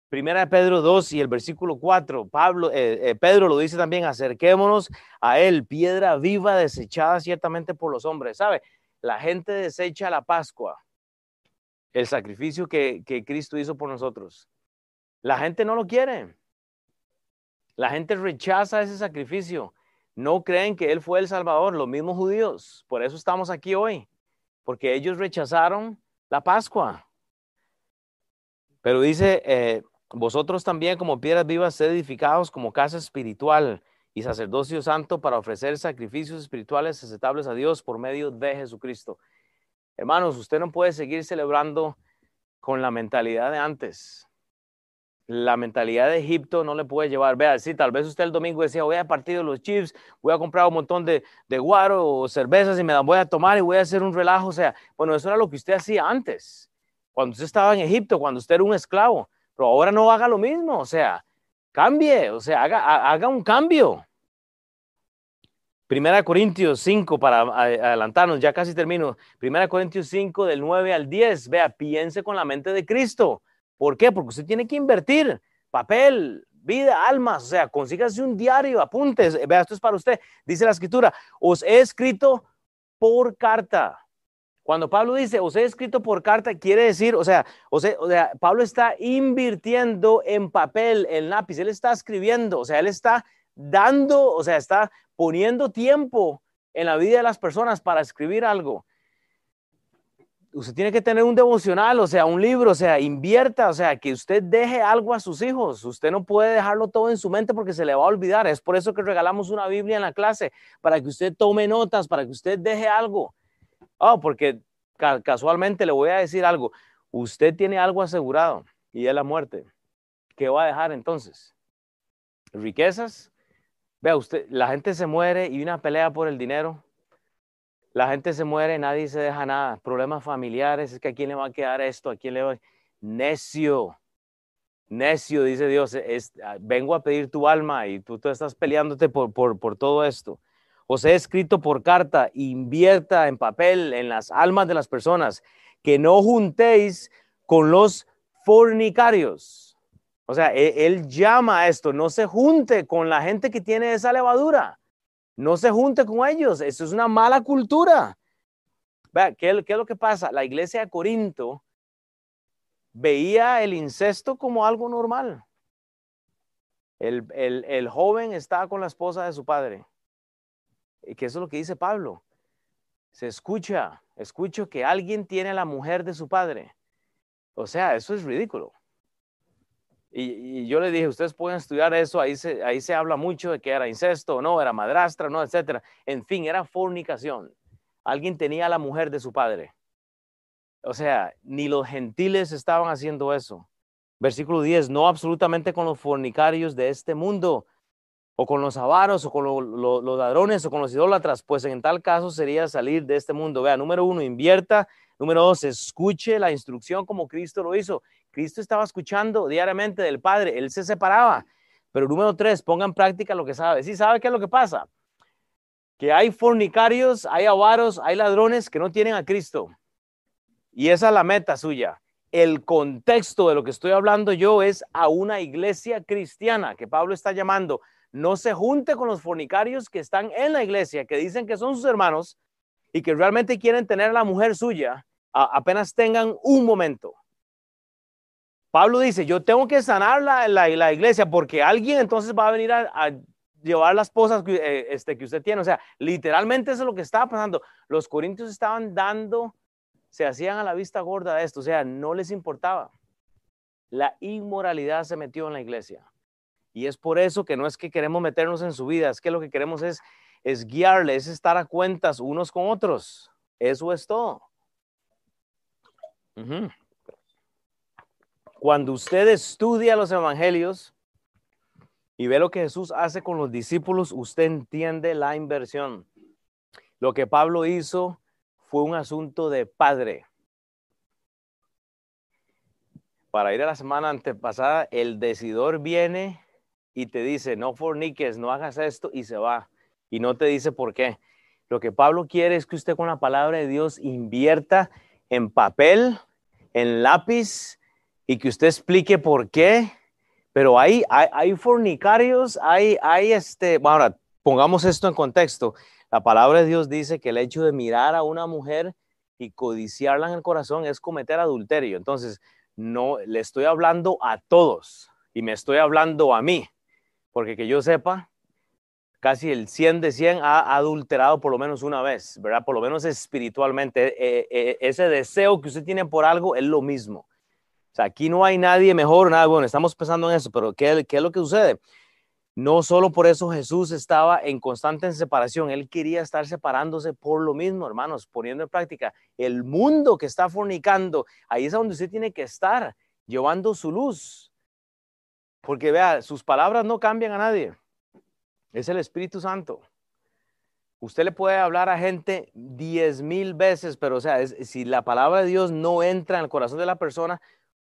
Primera de Pedro 2 y el versículo 4, Pablo, eh, eh, Pedro lo dice también, acerquémonos a él, piedra viva desechada ciertamente por los hombres. ¿Sabe? La gente desecha la Pascua, el sacrificio que, que Cristo hizo por nosotros. La gente no lo quiere. La gente rechaza ese sacrificio. No creen que Él fue el Salvador, los mismos judíos. Por eso estamos aquí hoy, porque ellos rechazaron la Pascua. Pero dice eh, vosotros también como piedras vivas sed edificados como casa espiritual y sacerdocio santo para ofrecer sacrificios espirituales aceptables a Dios por medio de Jesucristo. Hermanos, usted no puede seguir celebrando con la mentalidad de antes. La mentalidad de Egipto no le puede llevar. Vea, sí, tal vez usted el domingo decía, voy a partir de los chips, voy a comprar un montón de, de guaro o cervezas y me las voy a tomar y voy a hacer un relajo. O sea, bueno, eso era lo que usted hacía antes, cuando usted estaba en Egipto, cuando usted era un esclavo pero ahora no haga lo mismo, o sea, cambie, o sea, haga, haga un cambio. Primera Corintios 5, para adelantarnos, ya casi termino. Primera Corintios 5, del 9 al 10. Vea, piense con la mente de Cristo. ¿Por qué? Porque usted tiene que invertir papel, vida, almas. O sea, consígase un diario, apuntes. Vea, esto es para usted. Dice la escritura, os he escrito por carta cuando Pablo dice, os he escrito por carta, quiere decir, o sea, o sea, Pablo está invirtiendo en papel, en lápiz, él está escribiendo, o sea, él está dando, o sea, está poniendo tiempo en la vida de las personas para escribir algo. Usted tiene que tener un devocional, o sea, un libro, o sea, invierta, o sea, que usted deje algo a sus hijos. Usted no puede dejarlo todo en su mente porque se le va a olvidar. Es por eso que regalamos una Biblia en la clase, para que usted tome notas, para que usted deje algo. Oh, porque casualmente le voy a decir algo. Usted tiene algo asegurado y es la muerte. ¿Qué va a dejar entonces? ¿Riquezas? Vea usted, la gente se muere y una pelea por el dinero. La gente se muere, nadie se deja nada. Problemas familiares, es que a quién le va a quedar esto, a quién le va. Necio, necio, dice Dios, vengo a pedir tu alma y tú, tú estás peleándote por, por todo esto os he escrito por carta, invierta en papel en las almas de las personas, que no juntéis con los fornicarios. O sea, e, él, llama a esto, no se junte con la gente que tiene esa levadura, no se junte con ellos, eso es una mala cultura. Vea, ¿qué, ¿qué, es lo que pasa? La iglesia de Corinto veía el incesto como algo normal. El, el, el joven estaba con la esposa de su padre que eso es lo que dice Pablo. Se escucha, escucho que alguien tiene la mujer de su padre. O sea, eso es ridículo. Y, yo le dije, ustedes pueden estudiar eso, ahí se, ahí se habla mucho de que era incesto o no, era madrastra, no, etcétera. En fin, era fornicación. Alguien tenía la mujer de su padre. O sea, ni los gentiles estaban haciendo eso. Versículo 10, no absolutamente con los fornicarios de este mundo, o con los avaros, o con los ladrones, o con los idólatras, pues en tal caso sería salir de este mundo. Vea, número uno, invierta. Número dos, escuche la instrucción como Cristo lo hizo. Cristo estaba escuchando diariamente del Padre, él se separaba. Pero número tres, ponga en práctica lo que sabe. ¿Sí sabe qué es lo que pasa? que hay fornicarios, hay avaros, hay ladrones que no tienen a Cristo. Y esa es la meta suya. El contexto de lo que estoy hablando yo es a una iglesia cristiana que Pablo está llamando. No se junte con los fornicarios que están en la iglesia, que dicen que son sus hermanos y que realmente quieren tener a la mujer suya apenas tengan un momento. Pablo dice, yo tengo que sanar la, la, iglesia porque alguien entonces va a venir a, llevar las esposas que, eh, este, que usted tiene. O sea, literalmente eso es lo que estaba pasando. Los corintios estaban dando, se hacían a la vista gorda de esto, o sea, no les importaba. La inmoralidad se metió en la iglesia. Y es por eso que no es que queremos meternos en su vida, es que lo que queremos es, es guiarles, es estar a cuentas unos con otros. Eso es todo. Cuando usted estudia los evangelios y ve lo que Jesús hace con los discípulos, usted entiende la inversión. Lo que Pablo hizo fue un asunto de padre. Para ir a la semana antepasada, el decidor viene y te dice, no forniques, no hagas esto y se va. Y no te dice por qué. Lo que Pablo quiere es que usted con la palabra de Dios invierta en papel, en lápiz y que usted explique por qué. Pero hay, hay, fornicarios, hay, hay este, bueno, ahora pongamos esto en contexto. La palabra de Dios dice que el hecho de mirar a una mujer y codiciarla en el corazón es cometer adulterio. Entonces, no le estoy hablando a todos y me estoy hablando a mí, porque que yo sepa, casi el 100 de 100 ha adulterado por lo menos una vez, ¿verdad? Por lo menos espiritualmente. Eh, eh, ese deseo que usted tiene por algo es lo mismo. O sea, aquí no hay nadie mejor, nada bueno, estamos pensando en eso, pero ¿qué, qué es lo que sucede? No solo por eso Jesús estaba en constante separación, él quería estar separándose por lo mismo, hermanos, poniendo en práctica el mundo que está fornicando, ahí es donde usted tiene que estar, llevando su luz. Porque vea, sus palabras no cambian a nadie. Es el Espíritu Santo. Usted le puede hablar a gente diez mil veces, pero o sea, si la palabra de Dios no entra en el corazón de la persona,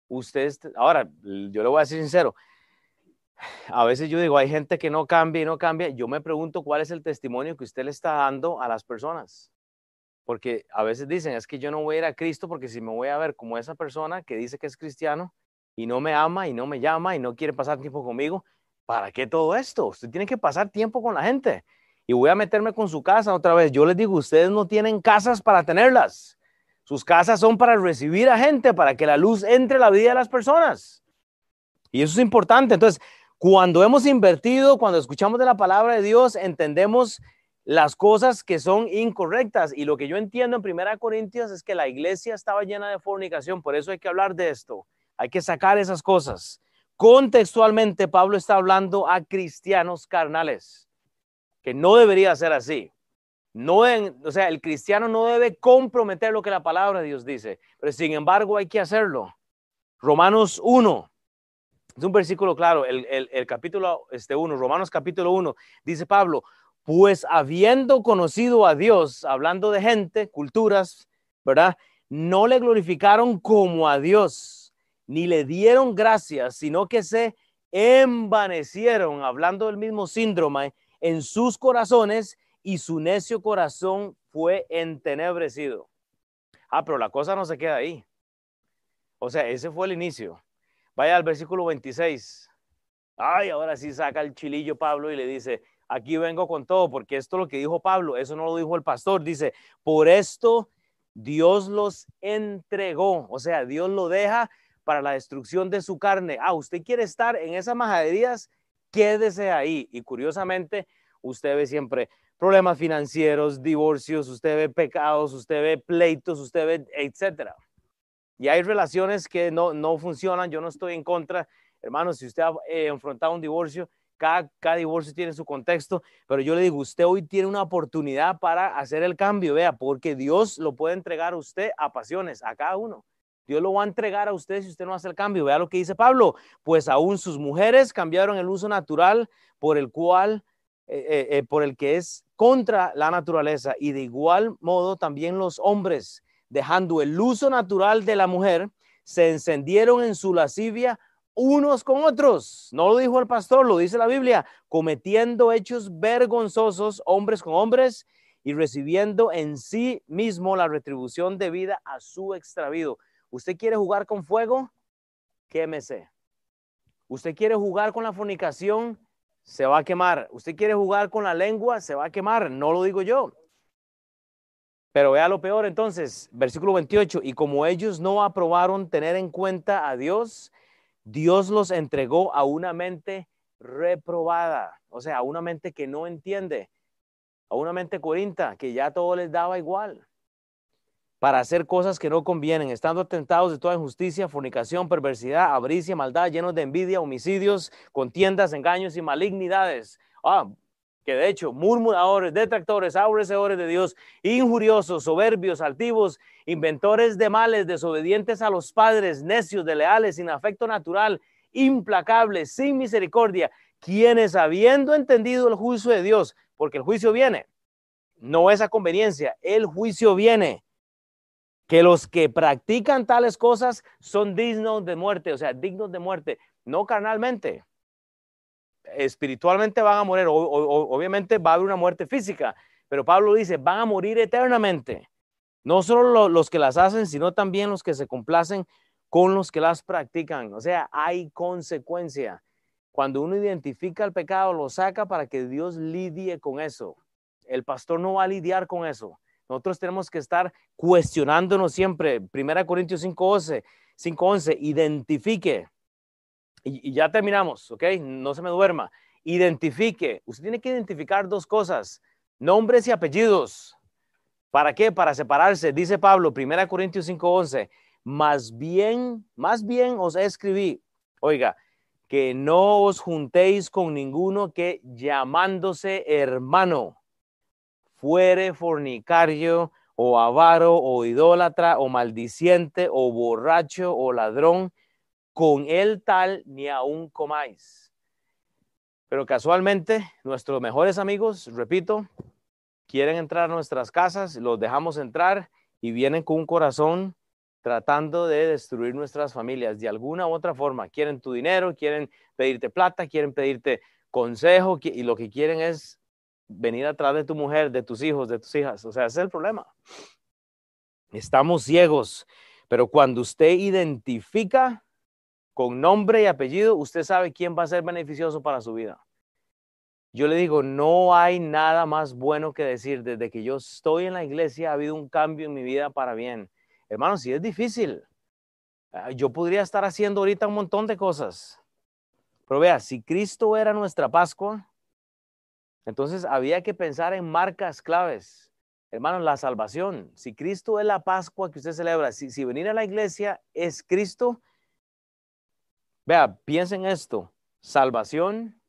usted, ahora, yo le voy a decir sincero, a veces yo digo, hay gente que no cambia y no cambia. Yo me pregunto cuál es el testimonio que usted le está dando a las personas. Porque a veces dicen, es que yo no voy a ir a Cristo porque si me voy a ver como esa persona que dice que es cristiano y no me ama y no me llama y no quiere pasar tiempo conmigo, ¿para qué todo esto? Usted tiene que pasar tiempo con la gente. Y voy a meterme con su casa otra vez. Yo les digo, ustedes no tienen casas para tenerlas. Sus casas son para recibir a gente, para que la luz entre en la vida de las personas. Y eso es importante. Entonces, cuando hemos invertido, cuando escuchamos de la palabra de Dios, entendemos las cosas que son incorrectas. Y lo que yo entiendo en Primera Corintios es que la iglesia estaba llena de fornicación. Por eso hay que hablar de esto. Hay que sacar esas cosas. Contextualmente, Pablo está hablando a cristianos carnales, que no debería ser así. No o sea, el cristiano no debe comprometer lo que la palabra de Dios dice, pero sin embargo hay que hacerlo. Romanos 1, es un versículo claro, el, el, capítulo este 1, Romanos capítulo 1, dice Pablo, pues habiendo conocido a Dios, hablando de gente, culturas, ¿verdad? No le glorificaron como a Dios ni le dieron gracias, sino que se envanecieron, hablando del mismo síndrome, en sus corazones y su necio corazón fue entenebrecido. Ah, pero la cosa no se queda ahí. O sea, ese fue el inicio. Vaya al versículo 26. Ay, ahora sí saca el chilillo Pablo y le dice, aquí vengo con todo, porque esto es lo que dijo Pablo, eso no lo dijo el pastor. Dice, por esto Dios los entregó. O sea, Dios lo deja para la destrucción de su carne. Ah, usted quiere estar en esas majaderías, quédese ahí. Y curiosamente, usted ve siempre problemas financieros, divorcios, usted ve pecados, usted ve pleitos, usted ve, etcétera. Y hay relaciones que no, no funcionan, yo no estoy en contra. Hermano, si usted ha eh, enfrentado un divorcio, cada, cada, divorcio tiene su contexto, pero yo le digo, usted hoy tiene una oportunidad para hacer el cambio, vea, porque Dios lo puede entregar a usted a pasiones, a cada uno. Dios lo va a entregar a usted si usted no hace el cambio. Vea lo que dice Pablo. Pues aún sus mujeres cambiaron el uso natural por el cual, eh, eh, eh, por el que es contra la naturaleza. Y de igual modo también los hombres, dejando el uso natural de la mujer, se encendieron en su lascivia unos con otros. No lo dijo el pastor, lo dice la Biblia, cometiendo hechos vergonzosos hombres con hombres y recibiendo en sí mismo la retribución debida a su extravío. ¿Usted quiere jugar con fuego? Quémese. ¿Usted quiere jugar con la fornicación? Se va a quemar. ¿Usted quiere jugar con la lengua? Se va a quemar. No lo digo yo. Pero vea lo peor entonces, versículo 28, y como ellos no aprobaron tener en cuenta a Dios, Dios los entregó a una mente reprobada, o sea, a una mente que no entiende, a una mente corinta, que ya todo les daba igual, para hacer cosas que no convienen, estando tentados de toda injusticia, fornicación, perversidad, avaricia, maldad, llenos de envidia, homicidios, contiendas, engaños y malignidades. Ah, que de hecho, murmuradores, detractores, aborrecedores de Dios, injuriosos, soberbios, altivos, inventores de males, desobedientes a los padres, necios, leales, sin afecto natural, implacables, sin misericordia, quienes habiendo entendido el juicio de Dios, porque el juicio viene, no es a conveniencia, el juicio viene, que los que practican tales cosas son dignos de muerte, o sea, dignos de muerte, no carnalmente, espiritualmente van a morir, obviamente va a haber una muerte física, pero Pablo dice, van a morir eternamente. No solo los que las hacen, sino también los que se complacen con los que las practican. O sea, hay consecuencia. Cuando uno identifica el pecado, lo saca para que Dios lidie con eso. El pastor no va a lidiar con eso. Nosotros tenemos que estar cuestionándonos siempre. Primera Corintios 5.11, 5.11, identifique y, ya terminamos, ¿ok? No se me duerma. Identifique. Usted tiene que identificar dos cosas, nombres y apellidos. ¿Para qué? Para separarse. Dice Pablo, 1 Corintios 5:11, más bien, más bien os escribí, oiga, que no os juntéis con ninguno que llamándose hermano fuere fornicario o avaro o idólatra o maldiciente o borracho o ladrón con él tal ni aún comáis. Pero casualmente, nuestros mejores amigos, repito, quieren entrar a nuestras casas, los dejamos entrar y vienen con un corazón tratando de destruir nuestras familias de alguna u otra forma. Quieren tu dinero, quieren pedirte plata, quieren pedirte consejo y lo que quieren es venir atrás de tu mujer, de tus hijos, de tus hijas. O sea, ese es el problema. Estamos ciegos, pero cuando usted identifica con nombre y apellido, usted sabe quién va a ser beneficioso para su vida. Yo le digo, no hay nada más bueno que decir, desde que yo estoy en la iglesia ha habido un cambio en mi vida para bien. Hermano, si es difícil, ah, yo podría estar haciendo ahorita un montón de cosas. Pero vea, si Cristo era nuestra Pascua, entonces había que pensar en marcas claves. Hermano, la salvación. Si Cristo es la Pascua que usted celebra, si, si venir a la iglesia es Cristo, Vea, piensen esto, salvación,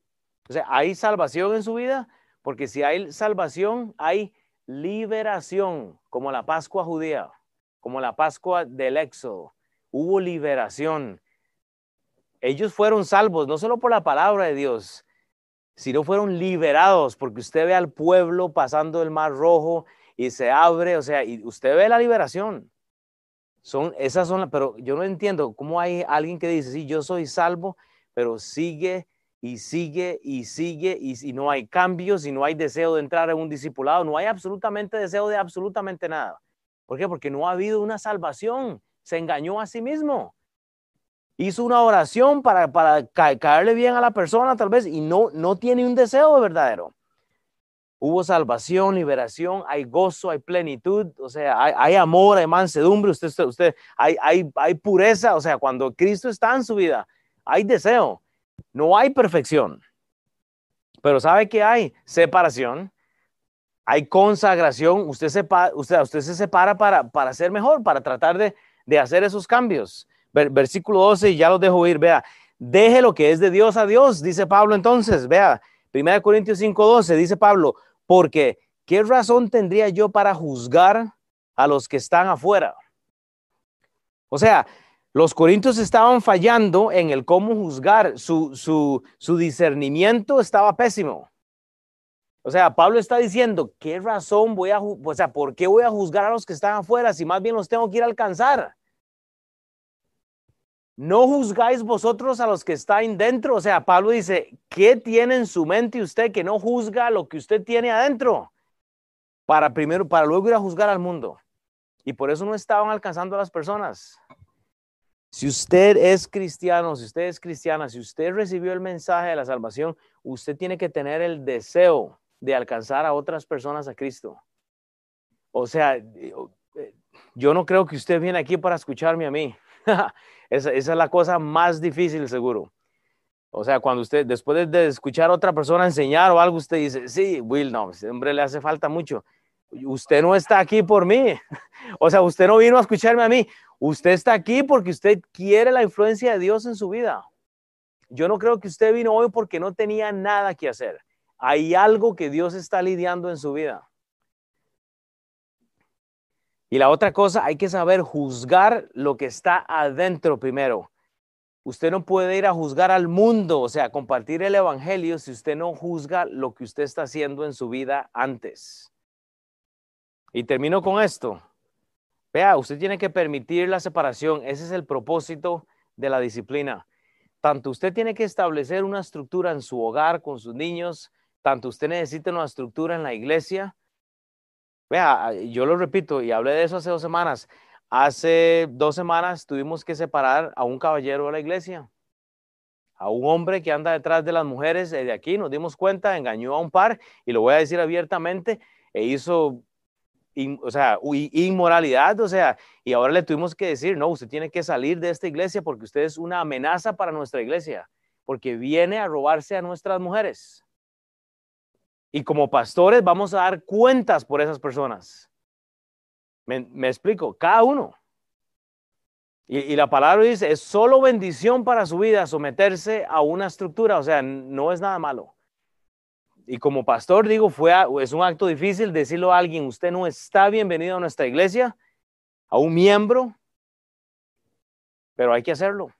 o sea, ¿hay salvación en su vida? Porque si hay salvación, hay liberación, como la Pascua judía, como la Pascua del Éxodo. Hubo liberación. Ellos fueron salvos, no solo por la palabra de Dios, sino fueron liberados, porque usted ve al pueblo pasando el mar rojo y se abre, o sea, y usted ve la liberación. Son, esas son, pero yo no entiendo cómo hay alguien que dice, sí, yo soy salvo, pero sigue y sigue y sigue y, no hay cambios y no hay deseo de entrar en un discipulado, no hay absolutamente deseo de absolutamente nada. ¿Por qué? Porque no ha habido una salvación, se engañó a sí mismo. Hizo una oración para, para caerle bien a la persona tal vez y no, no tiene un deseo verdadero. Hubo salvación, liberación, hay gozo, hay plenitud, o sea, hay, amor, hay mansedumbre, usted, usted, hay, hay, hay pureza, o sea, cuando Cristo está en su vida, hay deseo, no hay perfección. Pero ¿sabe que hay? Separación, hay consagración, usted se, usted, usted se separa para, para ser mejor, para tratar de, de hacer esos cambios. Versículo 12, ya lo dejo ir, vea, deje lo que es de Dios a Dios, dice Pablo entonces, vea, 1 Corintios 5:12, dice Pablo, porque ¿qué razón tendría yo para juzgar a los que están afuera? O sea, los corintios estaban fallando en el cómo juzgar, su, su, discernimiento estaba pésimo. O sea, Pablo está diciendo, ¿qué razón voy a, o sea, por qué voy a juzgar a los que están afuera si más bien los tengo que ir a alcanzar? No juzgáis vosotros a los que están dentro. O sea, Pablo dice, ¿qué tiene en su mente usted que no juzga lo que usted tiene adentro? Para primero, para luego ir a juzgar al mundo. Y por eso no estaban alcanzando a las personas. Si usted es cristiano, si usted es cristiana, si usted recibió el mensaje de la salvación, usted tiene que tener el deseo de alcanzar a otras personas a Cristo. O sea, eh, yo no creo que usted viene aquí para escucharme a mí. esa, es la cosa más difícil, seguro. O sea, cuando usted, después de, escuchar a otra persona enseñar o algo, usted dice, sí, Will, no, hombre le hace falta mucho. Usted no está aquí por mí. O sea, usted no vino a escucharme a mí. Usted está aquí porque usted quiere la influencia de Dios en su vida. Yo no creo que usted vino hoy porque no tenía nada que hacer. Hay algo que Dios está lidiando en su vida. Y la otra cosa, hay que saber juzgar lo que está adentro primero. Usted no puede ir a juzgar al mundo, o sea, compartir el Evangelio si usted no juzga lo que usted está haciendo en su vida antes. Y termino con esto. Vea, usted tiene que permitir la separación. Ese es el propósito de la disciplina. Tanto usted tiene que establecer una estructura en su hogar con sus niños, tanto usted necesita una estructura en la iglesia, Vea, yo lo repito y hablé de eso hace dos semanas. Hace dos semanas tuvimos que separar a un caballero de la iglesia, a un hombre que anda detrás de las mujeres de aquí. Nos dimos cuenta, engañó a un par y lo voy a decir abiertamente, e hizo, o sea, inmoralidad, o sea, y ahora le tuvimos que decir, no, usted tiene que salir de esta iglesia porque usted es una amenaza para nuestra iglesia, porque viene a robarse a nuestras mujeres. Y como pastores vamos a dar cuentas por esas personas. Me, explico, cada uno. Y, la palabra dice, es solo bendición para su vida someterse a una estructura, o sea, no es nada malo. Y como pastor digo, fue es un acto difícil decirlo a alguien, usted no está bienvenido a nuestra iglesia, a un miembro, pero hay que hacerlo.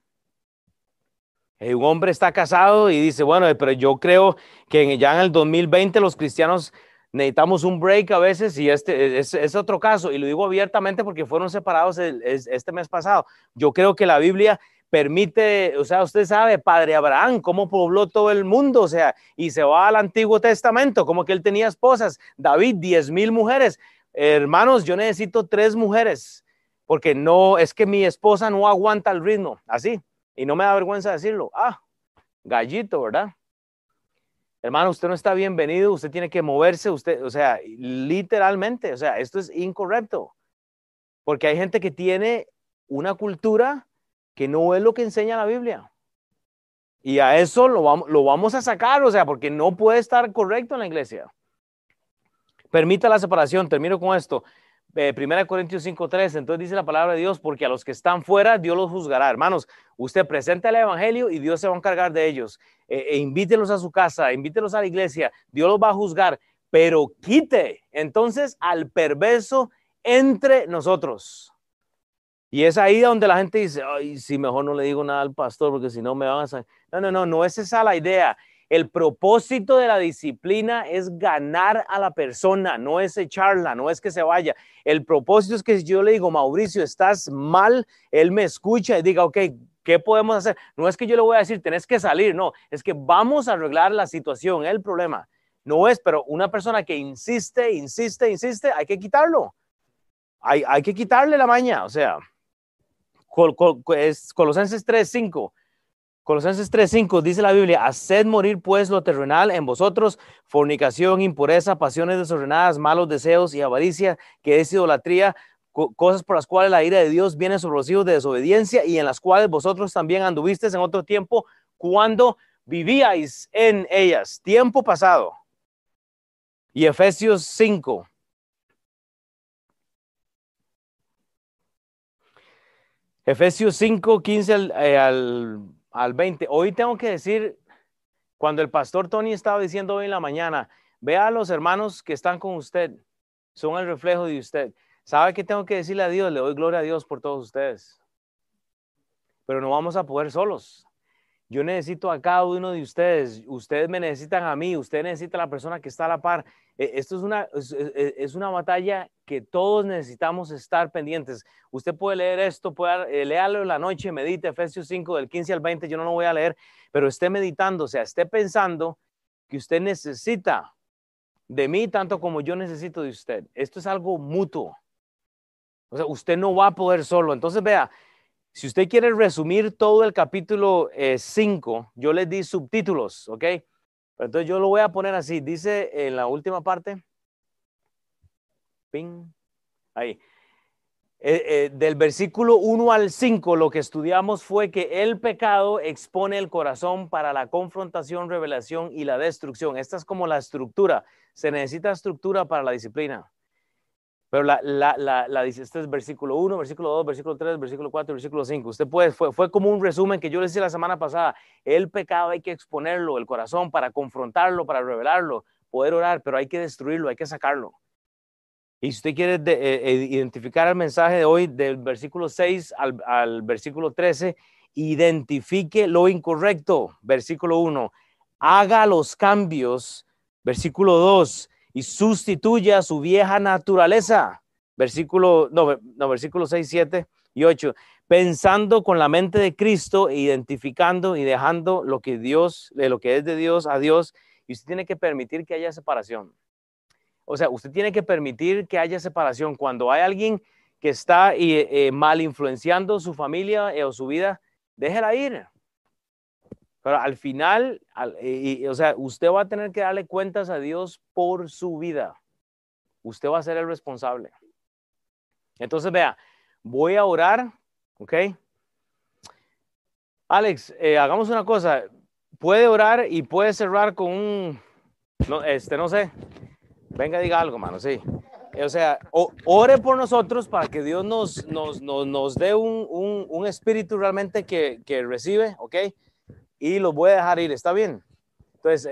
Eh, un hombre está casado y dice, bueno, pero yo creo que ya en el 2020 los cristianos necesitamos un break a veces y este es, otro caso. Y lo digo abiertamente porque fueron separados este mes pasado. Yo creo que la Biblia permite, o sea, usted sabe, Padre Abraham, cómo pobló todo el mundo, o sea, y se va al Antiguo Testamento, como que él tenía esposas, David, diez mil mujeres. Hermanos, yo necesito tres mujeres, porque no, es que mi esposa no aguanta el ritmo, así. Y no me da vergüenza decirlo. Ah, gallito, ¿verdad? Hermano, usted no está bienvenido, usted tiene que moverse, usted, o sea, literalmente, o sea, esto es incorrecto. Porque hay gente que tiene una cultura que no es lo que enseña la Biblia. Y a eso lo vamos, lo vamos a sacar, o sea, porque no puede estar correcto en la iglesia. Permita la separación, termino con esto. 1 eh, Corintios 5.3, entonces dice la palabra de Dios, porque a los que están fuera, Dios los juzgará. Hermanos, usted presenta el Evangelio y Dios se va a encargar de ellos. Eh, e invítelos a su casa, invítelos a la iglesia, Dios los va a juzgar, pero quite entonces al perverso entre nosotros. Y es ahí donde la gente dice, ay, si mejor no le digo nada al pastor, porque si no me van a... No, no, no, no es esa la idea. El propósito de la disciplina es ganar a la persona, no es echarla, no es que se vaya. El propósito es que yo le digo, Mauricio, estás mal, él me escucha y diga, ok, ¿qué podemos hacer? No es que yo le voy a decir, tenés que salir, no, es que vamos a arreglar la situación, el problema. No es, pero una persona que insiste, insiste, insiste, hay que quitarlo. Hay, que quitarle la maña, o sea, Colosenses 3, 5. Colosenses 3:5 dice la Biblia, haced morir pues lo terrenal en vosotros, fornicación, impureza, pasiones desordenadas, malos deseos y avaricia, que es idolatría, cosas por las cuales la ira de Dios viene sobre los hijos de desobediencia y en las cuales vosotros también anduvisteis en otro tiempo cuando vivíais en ellas, tiempo pasado. Y Efesios 5. Efesios 5, 15 al al 20. Hoy tengo que decir, cuando el pastor Tony estaba diciendo hoy en la mañana, vea a los hermanos que están con usted, son el reflejo de usted. ¿Sabe qué tengo que decirle a Dios? Le doy gloria a Dios por todos ustedes. Pero no vamos a poder solos. Yo necesito a cada uno de ustedes. Ustedes me necesitan a mí. Usted necesita a la persona que está a la par. E, esto es una, es, una batalla que todos necesitamos estar pendientes. Usted puede leer esto, puede eh, leerlo en la noche, medite Efesios 5 del 15 al 20, yo no lo voy a leer, pero esté meditando, o sea, esté pensando que usted necesita de mí tanto como yo necesito de usted. Esto es algo mutuo. O sea, usted no va a poder solo. Entonces, vea, si usted quiere resumir todo el capítulo 5, eh, yo les di subtítulos, ¿ok? Entonces yo lo voy a poner así. Dice en la última parte, ping, ahí. Eh, eh, del versículo 1 al 5, lo que estudiamos fue que el pecado expone el corazón para la confrontación, revelación y la destrucción. Esta es como la estructura. Se necesita estructura para la disciplina. Pero la, la, la, dice, este es versículo 1, versículo 2, versículo 3, versículo 4, versículo 5. Usted puede, fue, fue como un resumen que yo le decía la semana pasada. El pecado hay que exponerlo, el corazón, para confrontarlo, para revelarlo, poder orar, pero hay que destruirlo, hay que sacarlo. Y si usted quiere eh, eh, identificar el mensaje de hoy, del versículo 6 al, al versículo 13, identifique lo incorrecto. Versículo 1, haga los cambios. Versículo 2, y sustituya su vieja naturaleza. Versículo, no, no, versículo 6, 7 y 8. Pensando con la mente de Cristo, identificando y dejando lo que Dios, lo que es de Dios a Dios. Y usted tiene que permitir que haya separación. O sea, usted tiene que permitir que haya separación. Cuando hay alguien que está eh, mal influenciando su familia eh, o su vida, déjela ir. Pero al final, o sea, usted va a tener que darle cuentas a Dios por su vida. Usted va a ser el responsable. Entonces, vea, voy a orar, ¿ok? Alex, eh, hagamos una cosa. Puede orar y puede cerrar con un, no, este, no sé. Venga, diga algo, mano, sí. O sea, ore por nosotros para que Dios nos, nos, nos, nos dé un, un, un, espíritu realmente que, que recibe, ¿ok? Y los voy a dejar ir, ¿está bien? Entonces,